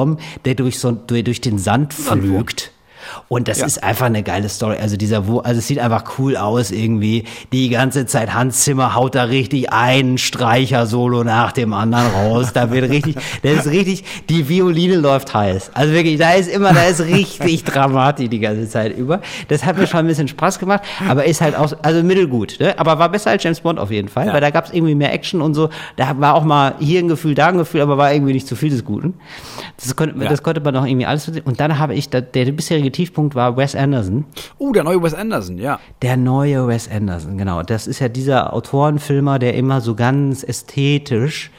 Speaker 2: der durch so, durch, durch den Sand pflügt. Und das
Speaker 3: Ja.
Speaker 2: ist einfach eine geile Story. Also dieser, Wur- also es sieht einfach cool aus irgendwie. Die ganze Zeit Hans Zimmer haut da richtig ein Streicher-Solo nach dem anderen raus. Da wird richtig, das ist richtig, die Violine läuft heiß. Also wirklich, da ist immer, da ist richtig Dramatik die ganze Zeit über. Das hat mir schon ein bisschen Spaß gemacht, aber ist halt auch, also mittelgut, ne? Aber war besser als James Bond auf jeden Fall,
Speaker 3: Ja.
Speaker 2: weil da gab es irgendwie mehr Action und so. Da war auch mal hier ein Gefühl, da ein Gefühl, aber war irgendwie nicht zu viel des Guten. Das konnte,
Speaker 3: Ja.
Speaker 2: das konnte man noch irgendwie alles. Und dann habe ich, da, der bisherige Tiefpunkt war Wes Anderson.
Speaker 3: Uh, der neue Wes Anderson, ja.
Speaker 2: Der neue Wes Anderson, genau. Das ist ja dieser Autorenfilmer, der immer so ganz ästhetisch,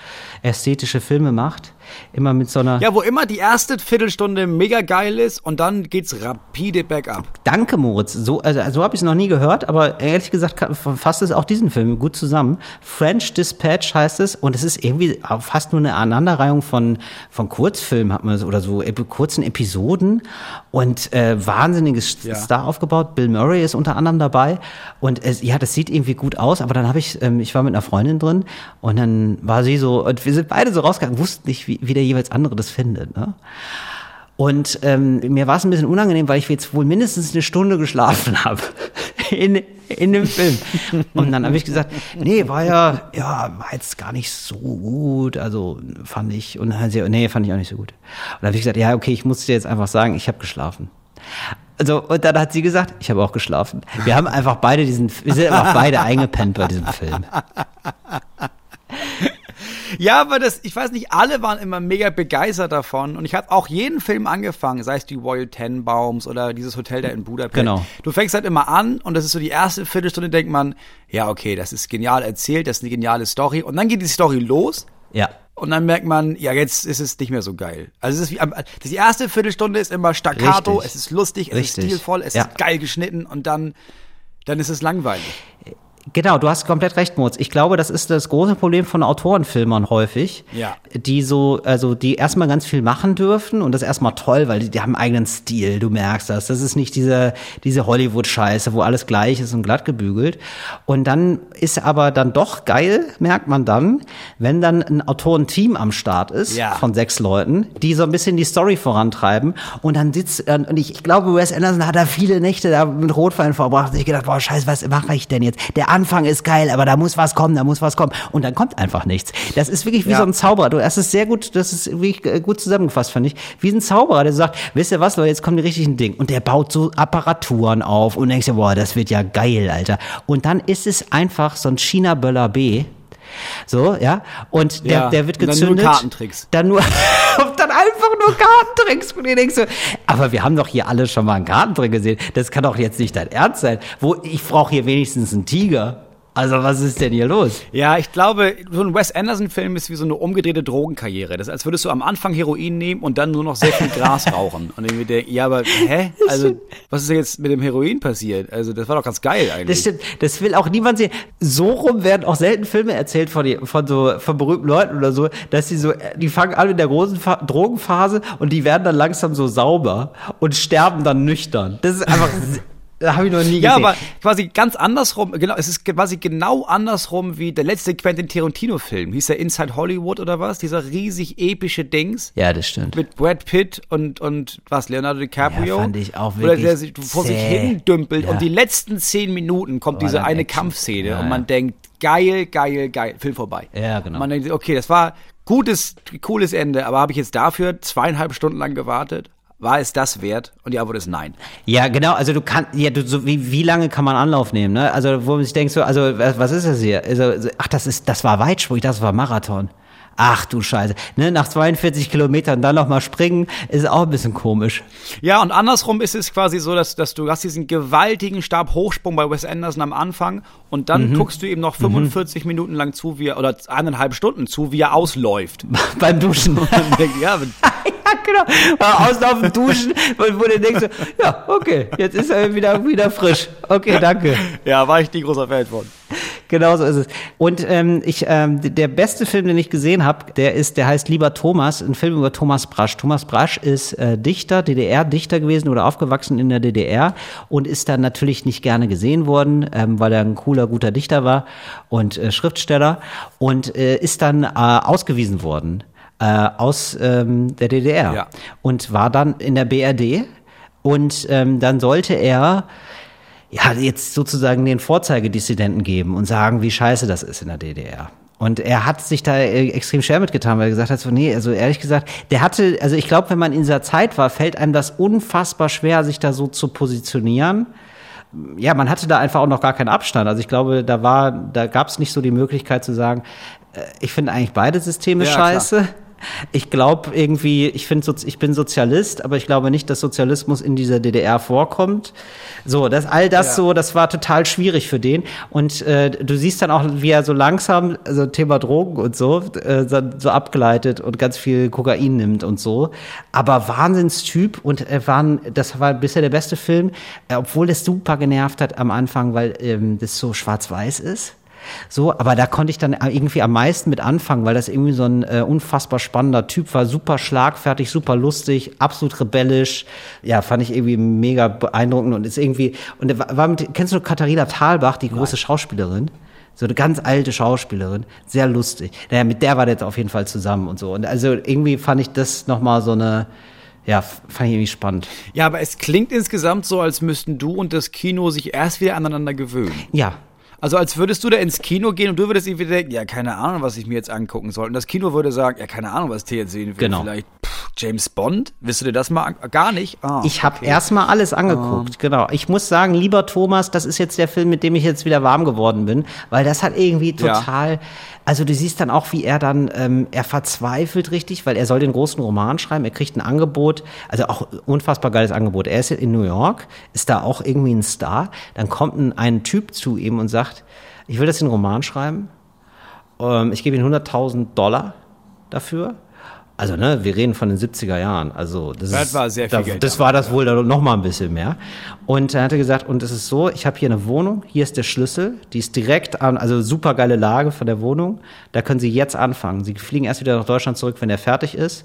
Speaker 2: ästhetische Filme macht. Immer mit so einer.
Speaker 3: Ja, wo immer die erste Viertelstunde mega geil ist und dann geht's rapide bergab.
Speaker 2: Danke, Moritz. So, also, so habe ich es noch nie gehört, aber ehrlich gesagt fasst es auch diesen Film gut zusammen. French Dispatch heißt es und es ist irgendwie fast nur eine Aneinanderreihung von, von Kurzfilmen, hat man es, oder so kurzen Episoden und äh, wahnsinniges
Speaker 3: Ja.
Speaker 2: Star aufgebaut. Bill Murray ist unter anderem dabei und es, ja, das sieht irgendwie gut aus, aber dann habe ich, ähm, ich war mit einer Freundin drin und dann war sie so, und wir sind beide so rausgegangen, wussten nicht, wie, wie der jeweils andere das findet. Ne? Und ähm, mir war es ein bisschen unangenehm, weil ich jetzt wohl mindestens eine Stunde geschlafen habe in, in dem Film. Und dann habe ich gesagt, nee, war ja, ja, war jetzt gar nicht so gut. Also fand ich, und dann hat sie, nee, fand ich auch nicht so gut. Und dann habe ich gesagt, ja, okay, ich muss dir jetzt einfach sagen, ich habe geschlafen. Also, und dann hat sie gesagt, ich habe auch geschlafen. Wir haben einfach beide diesen, wir sind einfach beide eingepennt bei diesem Film.
Speaker 3: Ja, aber das, ich weiß nicht, alle waren immer mega begeistert davon und ich habe auch jeden Film angefangen, sei es die Royal Tenenbaums oder dieses Hotel da in Budapest.
Speaker 2: Genau.
Speaker 3: Du fängst halt immer an und das ist so die erste Viertelstunde, denkt man, ja, okay, das ist genial erzählt, das ist eine geniale Story und dann geht die Story los
Speaker 2: Ja.
Speaker 3: und dann merkt man, ja, jetzt ist es nicht mehr so geil. Also es ist wie, die erste Viertelstunde ist immer staccato,
Speaker 2: Richtig.
Speaker 3: es ist lustig, es
Speaker 2: Richtig.
Speaker 3: ist stilvoll, es
Speaker 2: Ja.
Speaker 3: ist geil geschnitten und dann, dann ist es langweilig.
Speaker 2: Genau, du hast komplett recht, Moritz. Ich glaube, das ist das große Problem von Autorenfilmern häufig.
Speaker 3: Ja.
Speaker 2: Die so, also die erstmal ganz viel machen dürfen und das ist erstmal toll, weil die, die haben einen eigenen Stil, du merkst das. Das ist nicht diese, diese Hollywood-Scheiße, wo alles gleich ist und glatt gebügelt. Und dann ist aber dann doch geil, merkt man dann, wenn dann ein Autorenteam am Start ist
Speaker 3: Ja.
Speaker 2: von sechs Leuten, die so ein bisschen die Story vorantreiben und dann sitzt, und ich, ich glaube, Wes Anderson hat da viele Nächte da mit Rotwein verbracht und ich gedacht, boah, scheiße, was mache ich denn jetzt? Der Anfang ist geil, aber da muss was kommen, da muss was kommen. Und dann kommt einfach nichts. Das ist wirklich wie
Speaker 3: Ja.
Speaker 2: so ein Zauberer. Du hast es sehr gut, das ist wirklich äh, gut zusammengefasst, fand ich. Wie ein Zauberer, der sagt, wisst ihr was, Leute, jetzt kommen die richtigen Dinge. Und der baut so Apparaturen auf und denkst dir, boah, das wird ja geil, Alter. Und dann ist es einfach so ein China-Böller B. So, ja. Und der,
Speaker 3: Ja,
Speaker 2: der wird
Speaker 3: und dann
Speaker 2: gezündet.
Speaker 3: nur Kartentricks.
Speaker 2: Dann nur, dann einfach nur Kartentricks. Und ich denk so, aber wir haben doch hier alle schon mal einen Kartentrick gesehen. Das kann doch jetzt nicht dein Ernst sein. Wo, ich brauche hier wenigstens einen Tiger. Also was ist denn hier los?
Speaker 3: Ja, ich glaube, so ein Wes Anderson-Film ist wie so eine umgedrehte Drogenkarriere. Das ist, als würdest du am Anfang Heroin nehmen und dann nur noch sehr viel Gras rauchen. Und irgendwie der, ja, aber hä? Also, was ist denn jetzt mit dem Heroin passiert? Also, das war doch ganz geil eigentlich.
Speaker 2: Das stimmt, das will auch niemand sehen. So rum werden auch selten Filme erzählt von, die, von so von berühmten Leuten oder so, dass die so, die fangen an mit der großen Fa Drogenphase und die werden dann langsam so sauber und sterben dann nüchtern. Das ist einfach, habe ich noch nie gesehen.
Speaker 3: ja, aber quasi ganz andersrum, genau, es ist quasi genau andersrum wie der letzte Quentin Tarantino-Film. Hieß der Inside Hollywood oder was? Dieser riesig epische Dings.
Speaker 2: ja, das stimmt.
Speaker 3: Mit Brad Pitt und, und was, Leonardo DiCaprio?
Speaker 2: Ja, fand ich auch
Speaker 3: Wo der, der
Speaker 2: wirklich
Speaker 3: sich vor sich
Speaker 2: zäh.
Speaker 3: hin dümpelt
Speaker 2: Ja.
Speaker 3: und die letzten zehn Minuten kommt
Speaker 2: War
Speaker 3: diese eine
Speaker 2: Action.
Speaker 3: Kampfszene
Speaker 2: Ja,
Speaker 3: und man
Speaker 2: ja.
Speaker 3: denkt, geil, geil, geil, Film vorbei.
Speaker 2: Ja, genau.
Speaker 3: Man denkt, okay, das war gutes, cooles Ende, aber habe ich jetzt dafür zweieinhalb Stunden lang gewartet? War es das wert? Und die Antwort ist nein.
Speaker 2: Ja, genau, also du kannst, ja, du, so, wie, wie lange kann man Anlauf nehmen, ne? Also, wo man sich denkt so, also, was, was ist das hier? Also, so, ach, das ist, das war Weitsprung, das war Marathon. Ach du Scheiße. Ne, nach 42 Kilometern dann noch mal springen, ist auch ein bisschen komisch.
Speaker 3: Ja, und andersrum ist es quasi so, dass, dass du hast diesen gewaltigen Stabhochsprung bei Wes Anderson am Anfang und dann
Speaker 2: Mhm.
Speaker 3: guckst du ihm noch 45 Minuten lang zu, wie er, oder eineinhalb Stunden zu, wie er ausläuft.
Speaker 2: Beim Duschen.
Speaker 3: Und denkst, ja, aber
Speaker 2: genau. Auf dem Duschen, wo, wo du denkst, so, ja, okay, jetzt ist er wieder, wieder frisch. Okay, danke.
Speaker 3: Ja, war ich nie großer Fan von.
Speaker 2: Genau so ist es. Und ähm, ich, ähm, der beste Film, den ich gesehen habe, der ist, der heißt Lieber Thomas, ein Film über Thomas Brasch. Thomas Brasch ist äh, Dichter, DDR-Dichter gewesen oder aufgewachsen in der DDR und ist dann natürlich nicht gerne gesehen worden, ähm, weil er ein cooler, guter Dichter war und äh, Schriftsteller und äh, ist dann äh, ausgewiesen worden äh, aus ähm, der DDR
Speaker 3: Ja.
Speaker 2: und war dann in der BRD und ähm, dann sollte er ja, jetzt sozusagen den Vorzeigedissidenten geben und sagen, wie scheiße das ist in der DDR. Und er hat sich da äh, extrem schwer mitgetan, weil er gesagt hat, so, nee, also ehrlich gesagt, der hatte, also ich glaube, wenn man in dieser Zeit war, fällt einem das unfassbar schwer, sich da so zu positionieren. Ja, man hatte da einfach auch noch gar keinen Abstand. Also ich glaube, da war, da gab es nicht so die Möglichkeit zu sagen, äh, ich finde eigentlich beide Systeme
Speaker 3: Ja, klar.
Speaker 2: Ich glaube irgendwie, ich finde, ich bin Sozialist, aber ich glaube nicht, dass Sozialismus in dieser DDR vorkommt. So, das all das
Speaker 3: Ja.
Speaker 2: so, das war total schwierig für den. Und äh, du siehst dann auch, wie er so langsam, also Thema Drogen und so, äh, so, so abgeleitet und ganz viel Kokain nimmt und so. Aber Wahnsinnstyp und er waren, das war bisher der beste Film, äh, obwohl das super genervt hat am Anfang, weil ähm, das so schwarz-weiß ist. So, aber da konnte ich dann irgendwie am meisten mit anfangen, weil das irgendwie so ein äh, unfassbar spannender Typ war, super schlagfertig, super lustig, absolut rebellisch. Ja, fand ich irgendwie mega beeindruckend und ist irgendwie und war mit, kennst du Katharina Thalbach, die große Schauspielerin? So eine ganz alte Schauspielerin, sehr lustig. Naja, mit der war der jetzt auf jeden Fall zusammen und so. Und also irgendwie fand ich das nochmal so eine, ja, fand ich irgendwie spannend.
Speaker 3: Ja, aber es klingt insgesamt so, als müssten du und das Kino sich erst wieder aneinander gewöhnen.
Speaker 2: Ja,
Speaker 3: Also als würdest du da ins Kino gehen und du würdest irgendwie denken, ja, keine Ahnung, was ich mir jetzt angucken soll. Und das Kino würde sagen, ja, keine Ahnung, was ich jetzt sehen will.
Speaker 2: Genau.
Speaker 3: Vielleicht pff, James Bond? Willst du dir das mal Gar nicht? Ah,
Speaker 2: Ich habe
Speaker 3: okay.
Speaker 2: erstmal alles angeguckt, genau. Ich muss sagen, lieber Thomas, das ist jetzt der Film, mit dem ich jetzt wieder warm geworden bin, weil das hat irgendwie
Speaker 3: Ja.
Speaker 2: total, also du siehst dann auch, wie er dann, ähm, er verzweifelt richtig, weil er soll den großen Roman schreiben, er kriegt ein Angebot, also auch unfassbar geiles Angebot. Er ist in New York, ist da auch irgendwie ein Star, dann kommt ein, ein Typ zu ihm und sagt, ich will das in den Roman schreiben, ähm, ich gebe ihm 100.000 Dollar dafür. Also, ne, wir reden von den 70er Jahren. Also, das,
Speaker 3: Das
Speaker 2: ist,
Speaker 3: war sehr viel
Speaker 2: da,
Speaker 3: Geld
Speaker 2: Das war das wohl da noch mal ein bisschen mehr. Und er hatte gesagt, und es ist so, ich habe hier eine Wohnung, hier ist der Schlüssel, die ist direkt an, also super geile Lage von der Wohnung. Da können Sie jetzt anfangen. Sie fliegen erst wieder nach Deutschland zurück, wenn der fertig ist.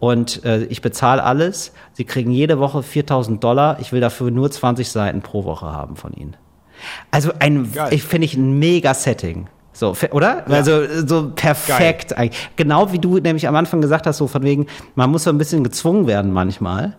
Speaker 2: Und äh, ich bezahle alles. Sie kriegen jede Woche 4000 Dollar. Ich will dafür nur 20 Seiten pro Woche haben von Ihnen. Also ein,
Speaker 3: Geil.
Speaker 2: ich finde ich ein mega Setting. So, oder? Also so perfekt eigentlich. Genau wie du nämlich am Anfang gesagt hast, so von wegen, man muss so ein bisschen gezwungen werden manchmal.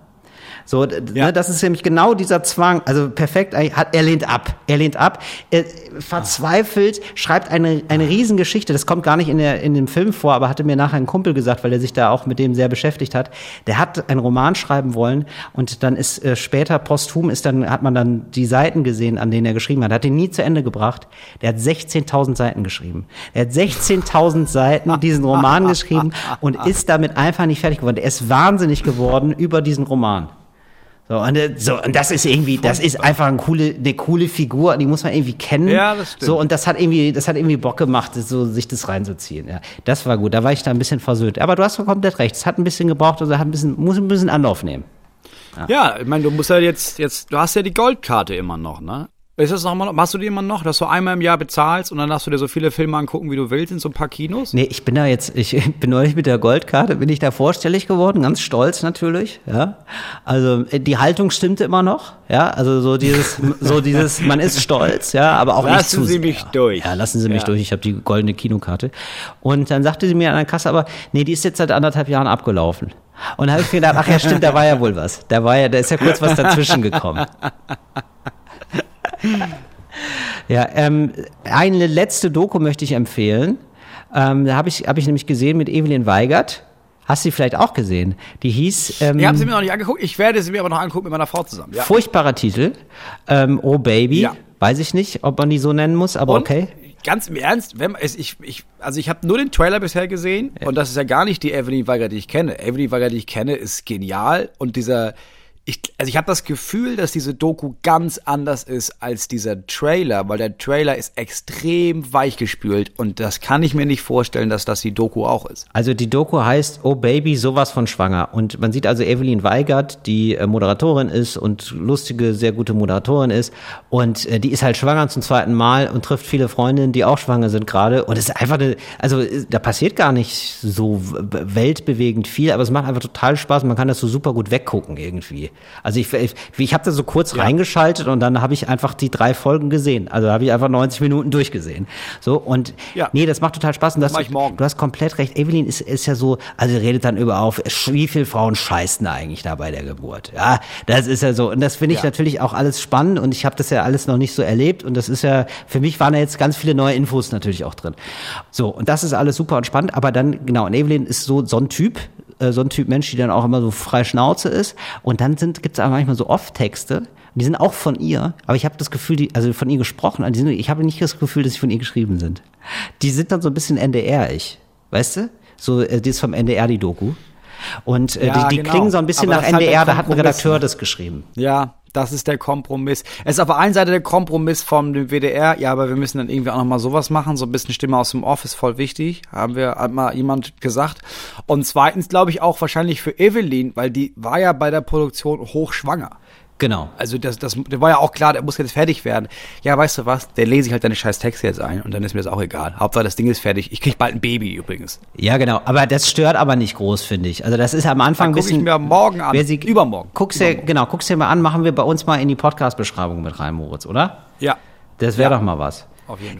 Speaker 2: So,
Speaker 3: Ja.
Speaker 2: ne, das ist nämlich genau dieser Zwang. Also perfekt, hat, er lehnt ab. Er lehnt ab. Er verzweifelt, schreibt eine, eine Riesengeschichte. Das kommt gar nicht in, der, in dem Film vor, aber hatte mir nachher ein Kumpel gesagt, weil er sich da auch mit dem sehr beschäftigt hat. Der hat einen Roman schreiben wollen und dann ist äh, später posthum ist dann, hat man dann die Seiten gesehen, an denen er geschrieben hat. Hat ihn nie zu Ende gebracht. Der hat 16.000 Seiten geschrieben. Er hat 16.000 Seiten diesen Roman geschrieben und ist damit einfach nicht fertig geworden. Er ist wahnsinnig geworden über diesen Roman. So, und, äh, so, und das ist irgendwie, das ist einfach eine coole, eine coole Figur, die muss man irgendwie kennen.
Speaker 3: Ja, das stimmt.
Speaker 2: So, und das hat irgendwie, das hat irgendwie Bock gemacht, so, sich das reinzuziehen. Ja, das war gut. Da war ich da ein bisschen versöhnt. Aber du hast komplett recht. Es hat ein bisschen gebraucht, also hat ein bisschen, muss ein bisschen Anlauf nehmen.
Speaker 3: Ja, ich meine, du musst ja jetzt, jetzt, du hast ja die Goldkarte immer noch, ne? Ist das noch mal, machst du die immer noch, dass du einmal im Jahr bezahlst und dann darfst du dir so viele Filme angucken, wie du willst, in so ein paar Kinos?
Speaker 2: Nee, ich bin da jetzt, ich bin neulich mit der Goldkarte, bin ich da vorstellig geworden, ganz stolz natürlich, ja. Also äh, die Haltung stimmte immer noch, ja. Also so dieses, so dieses, man ist stolz, ja, aber auch nicht
Speaker 3: Lassen
Speaker 2: zu
Speaker 3: Sie
Speaker 2: sehr.
Speaker 3: mich durch.
Speaker 2: Ja, lassen Sie mich
Speaker 3: Ja.
Speaker 2: durch. Ich habe die goldene Kinokarte. Und dann sagte sie mir an der Kasse, aber nee, die ist jetzt seit anderthalb Jahren abgelaufen. Und da habe ich mir gedacht, ach ja, stimmt, da war ja wohl was. Da war ja, da ist ja kurz was dazwischen gekommen. Ja, ähm, eine letzte Doku möchte ich empfehlen. Ähm, da habe ich, hab ich nämlich gesehen mit Evelyn Weigert. Hast du die vielleicht auch gesehen? Die hieß ähm,
Speaker 3: Ich habe sie mir noch nicht angeguckt, ich werde sie mir aber noch angucken mit meiner Frau zusammen. Ja.
Speaker 2: furchtbarer Titel. Ähm, oh Baby.
Speaker 3: Ja.
Speaker 2: Weiß ich nicht, ob man die so nennen muss, aber
Speaker 3: Und
Speaker 2: okay.
Speaker 3: ganz im Ernst, wenn, es, ich, ich, also ich habe nur den Trailer bisher gesehen und das ist ja gar nicht die Evelyn Weiger, die ich kenne. Evelyn Weiger, die ich kenne, ist genial und dieser ich, also ich habe das Gefühl, dass diese Doku ganz anders ist als dieser Trailer, weil der Trailer ist extrem weichgespült und das kann ich mir nicht vorstellen, dass das die Doku auch ist.
Speaker 2: Also die Doku heißt Oh Baby, sowas von schwanger. Und man sieht also Evelyn Weigert, die äh, Moderatorin ist und lustige, sehr gute Moderatorin ist. Und äh, die ist halt schwanger zum zweiten Mal und trifft viele Freundinnen, die auch schwanger sind gerade. Und es ist einfach eine, also äh, da passiert gar nicht so weltbewegend viel, aber es macht einfach total Spaß. Man kann das so super gut weggucken irgendwie. Also ich, ich, ich habe da so kurz ja. reingeschaltet und dann habe ich einfach die drei Folgen gesehen. Also habe ich einfach 90 Minuten durchgesehen. So und ja. nee, das macht total Spaß. Und das,
Speaker 3: ich morgen.
Speaker 2: Du hast komplett recht. Evelyn ist, ist ja so, also redet dann über auf, wie viele Frauen scheißen eigentlich da bei der Geburt. Ja, das ist ja so. Und das finde ich ja. natürlich auch alles spannend und ich habe das ja alles noch nicht so erlebt und das ist ja, für mich waren da jetzt ganz viele neue Infos natürlich auch drin. So, und das ist alles super und spannend, aber dann, genau, und Evelyn ist so, so ein Typ, äh, so ein Typ Mensch, die dann auch immer so frei Schnauze ist. Und dann sind gibt's aber manchmal so Off-Texte, die sind auch von ihr, aber ich habe das Gefühl, die, also von ihr gesprochen, die sind, ich habe nicht das Gefühl, dass sie von ihr geschrieben sind. Die sind dann so ein bisschen NDR-ich, weißt du? So, äh, die ist vom NDR, die Doku. Und äh, ja, die, die genau. klingen so ein bisschen aber nach NDR, halt da hat ein Redakteur das geschrieben.
Speaker 3: Ja, das ist der Kompromiss. Es ist auf der einen Seite der Kompromiss vom WDR, ja, aber wir müssen dann irgendwie auch nochmal sowas machen, so ein bisschen Stimme aus dem Off ist voll wichtig, haben wir, hat mal jemand gesagt. Und zweitens glaube ich auch wahrscheinlich für Evelyn, weil die war ja bei der Produktion hochschwanger.
Speaker 2: Genau.
Speaker 3: Also das, das, das war ja auch klar, der muss jetzt fertig werden. Ja, weißt du was, der lese ich halt deine scheiß Texte jetzt ein und dann ist mir das auch egal. Hauptsache das Ding ist fertig. Ich krieg bald ein Baby übrigens.
Speaker 2: Ja, genau. Aber das stört aber nicht groß, finde ich. Also das ist am Anfang ein bisschen...
Speaker 3: ich mir morgen an,
Speaker 2: wer sie, übermorgen. Guck's dir, genau, guck's dir mal an, machen wir bei uns mal in die Podcast-Beschreibung mit rein, Moritz, oder?
Speaker 3: Ja.
Speaker 2: Das wäre ja. doch mal was.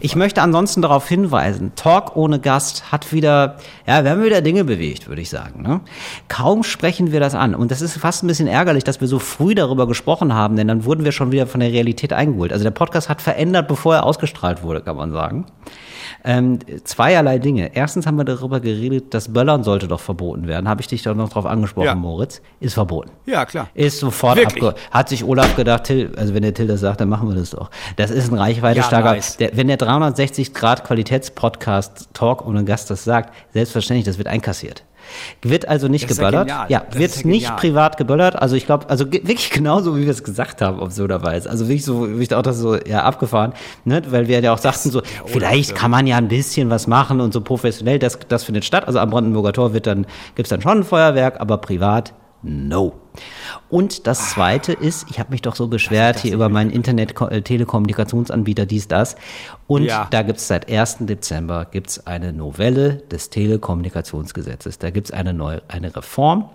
Speaker 2: Ich möchte ansonsten darauf hinweisen, Talk ohne Gast hat wieder, ja, wir haben wieder Dinge bewegt, würde ich sagen. Ne? Kaum sprechen wir das an. Und das ist fast ein bisschen ärgerlich, dass wir so früh darüber gesprochen haben, denn dann wurden wir schon wieder von der Realität eingeholt. Also der Podcast hat verändert, bevor er ausgestrahlt wurde, kann man sagen. Ähm, zweierlei Dinge. Erstens haben wir darüber geredet, dass Böllern sollte doch verboten werden. Habe ich dich doch noch drauf angesprochen, ja. Moritz. Ist verboten.
Speaker 3: Ja, klar.
Speaker 2: Ist sofort abge Hat sich Olaf gedacht, Till, also wenn der Till das sagt, dann machen wir das doch. Das ist ein reichweitestarker. Ja, nice. wenn der 360 Grad Qualitätspodcast Talk ohne Gast das sagt, selbstverständlich, das wird einkassiert. Wird also nicht geböllert. Ja, ja wird ja nicht privat geböllert. Also ich glaube, also wirklich genauso, wie wir es gesagt haben, absurderweise. Also wirklich so, wie ich auch das so ja abgefahren, ne? weil wir ja auch sagten so, vielleicht kann man ja ein bisschen was machen und so professionell, das, das findet statt. Also am Brandenburger Tor wird dann, gibt's dann schon ein Feuerwerk, aber privat no. Und das Zweite ist, ich habe mich doch so beschwert hier über meinen Internet-Telekommunikationsanbieter, dies, das. Und ja. da gibt es seit 1. Dezember gibt's eine Novelle des Telekommunikationsgesetzes. Da gibt es eine, neue, eine Reform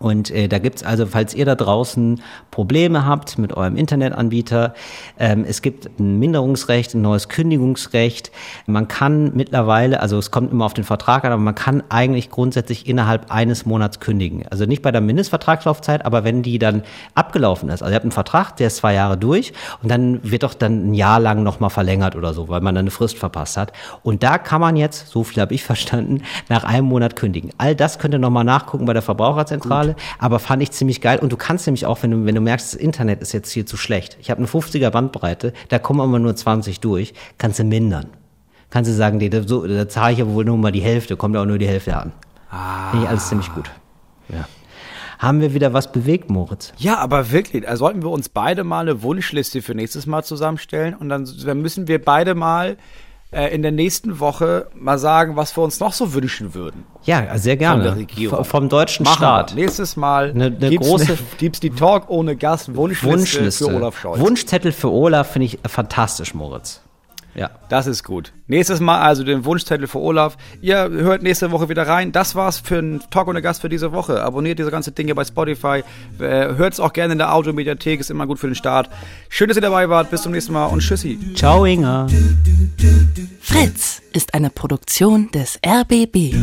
Speaker 2: und äh, da gibt's also, falls ihr da draußen Probleme habt mit eurem Internetanbieter, ähm, es gibt ein Minderungsrecht, ein neues Kündigungsrecht. Man kann mittlerweile, also es kommt immer auf den Vertrag an, aber man kann eigentlich grundsätzlich innerhalb eines Monats kündigen. Also nicht bei der Mindestvertragslaufzeit, aber wenn die dann abgelaufen ist. Also ihr habt einen Vertrag, der ist zwei Jahre durch und dann wird doch dann ein Jahr lang nochmal verlängert oder so, weil man dann eine Frist verpasst hat. Und da kann man jetzt, so viel habe ich verstanden, nach einem Monat kündigen. All das könnt ihr nochmal nachgucken bei der Verbraucherzentrale. Gut aber fand ich ziemlich geil. Und du kannst nämlich auch, wenn du, wenn du merkst, das Internet ist jetzt hier zu schlecht. Ich habe eine 50er Bandbreite, da kommen aber nur 20 durch, kannst du mindern. Kannst du sagen, da, so, da zahle ich ja wohl nur mal die Hälfte, kommt auch nur die Hälfte an. Ah. Finde ich alles ziemlich gut. Ja haben wir wieder was bewegt, Moritz.
Speaker 3: Ja, aber wirklich, also sollten wir uns beide mal eine Wunschliste für nächstes Mal zusammenstellen und dann, dann müssen wir beide mal in der nächsten Woche mal sagen, was wir uns noch so wünschen würden.
Speaker 2: Ja, sehr gerne. Vom deutschen Machen Staat.
Speaker 3: Wir. Nächstes Mal eine, eine große gibt's die Talk ohne Gast Wunschliste, Wunschliste. für Olaf Scholz.
Speaker 2: Wunschzettel für Olaf finde ich fantastisch, Moritz.
Speaker 3: Ja. Das ist gut. Nächstes Mal also den Wunschzettel für Olaf. Ihr hört nächste Woche wieder rein. Das war's für ein Talk ohne Gast für diese Woche. Abonniert diese ganze Dinge bei Spotify. Äh, Hört es auch gerne in der Audiomediathek. Ist immer gut für den Start. Schön, dass ihr dabei wart. Bis zum nächsten Mal und tschüssi.
Speaker 2: Ciao, Inga.
Speaker 1: Fritz ist eine Produktion des RBB.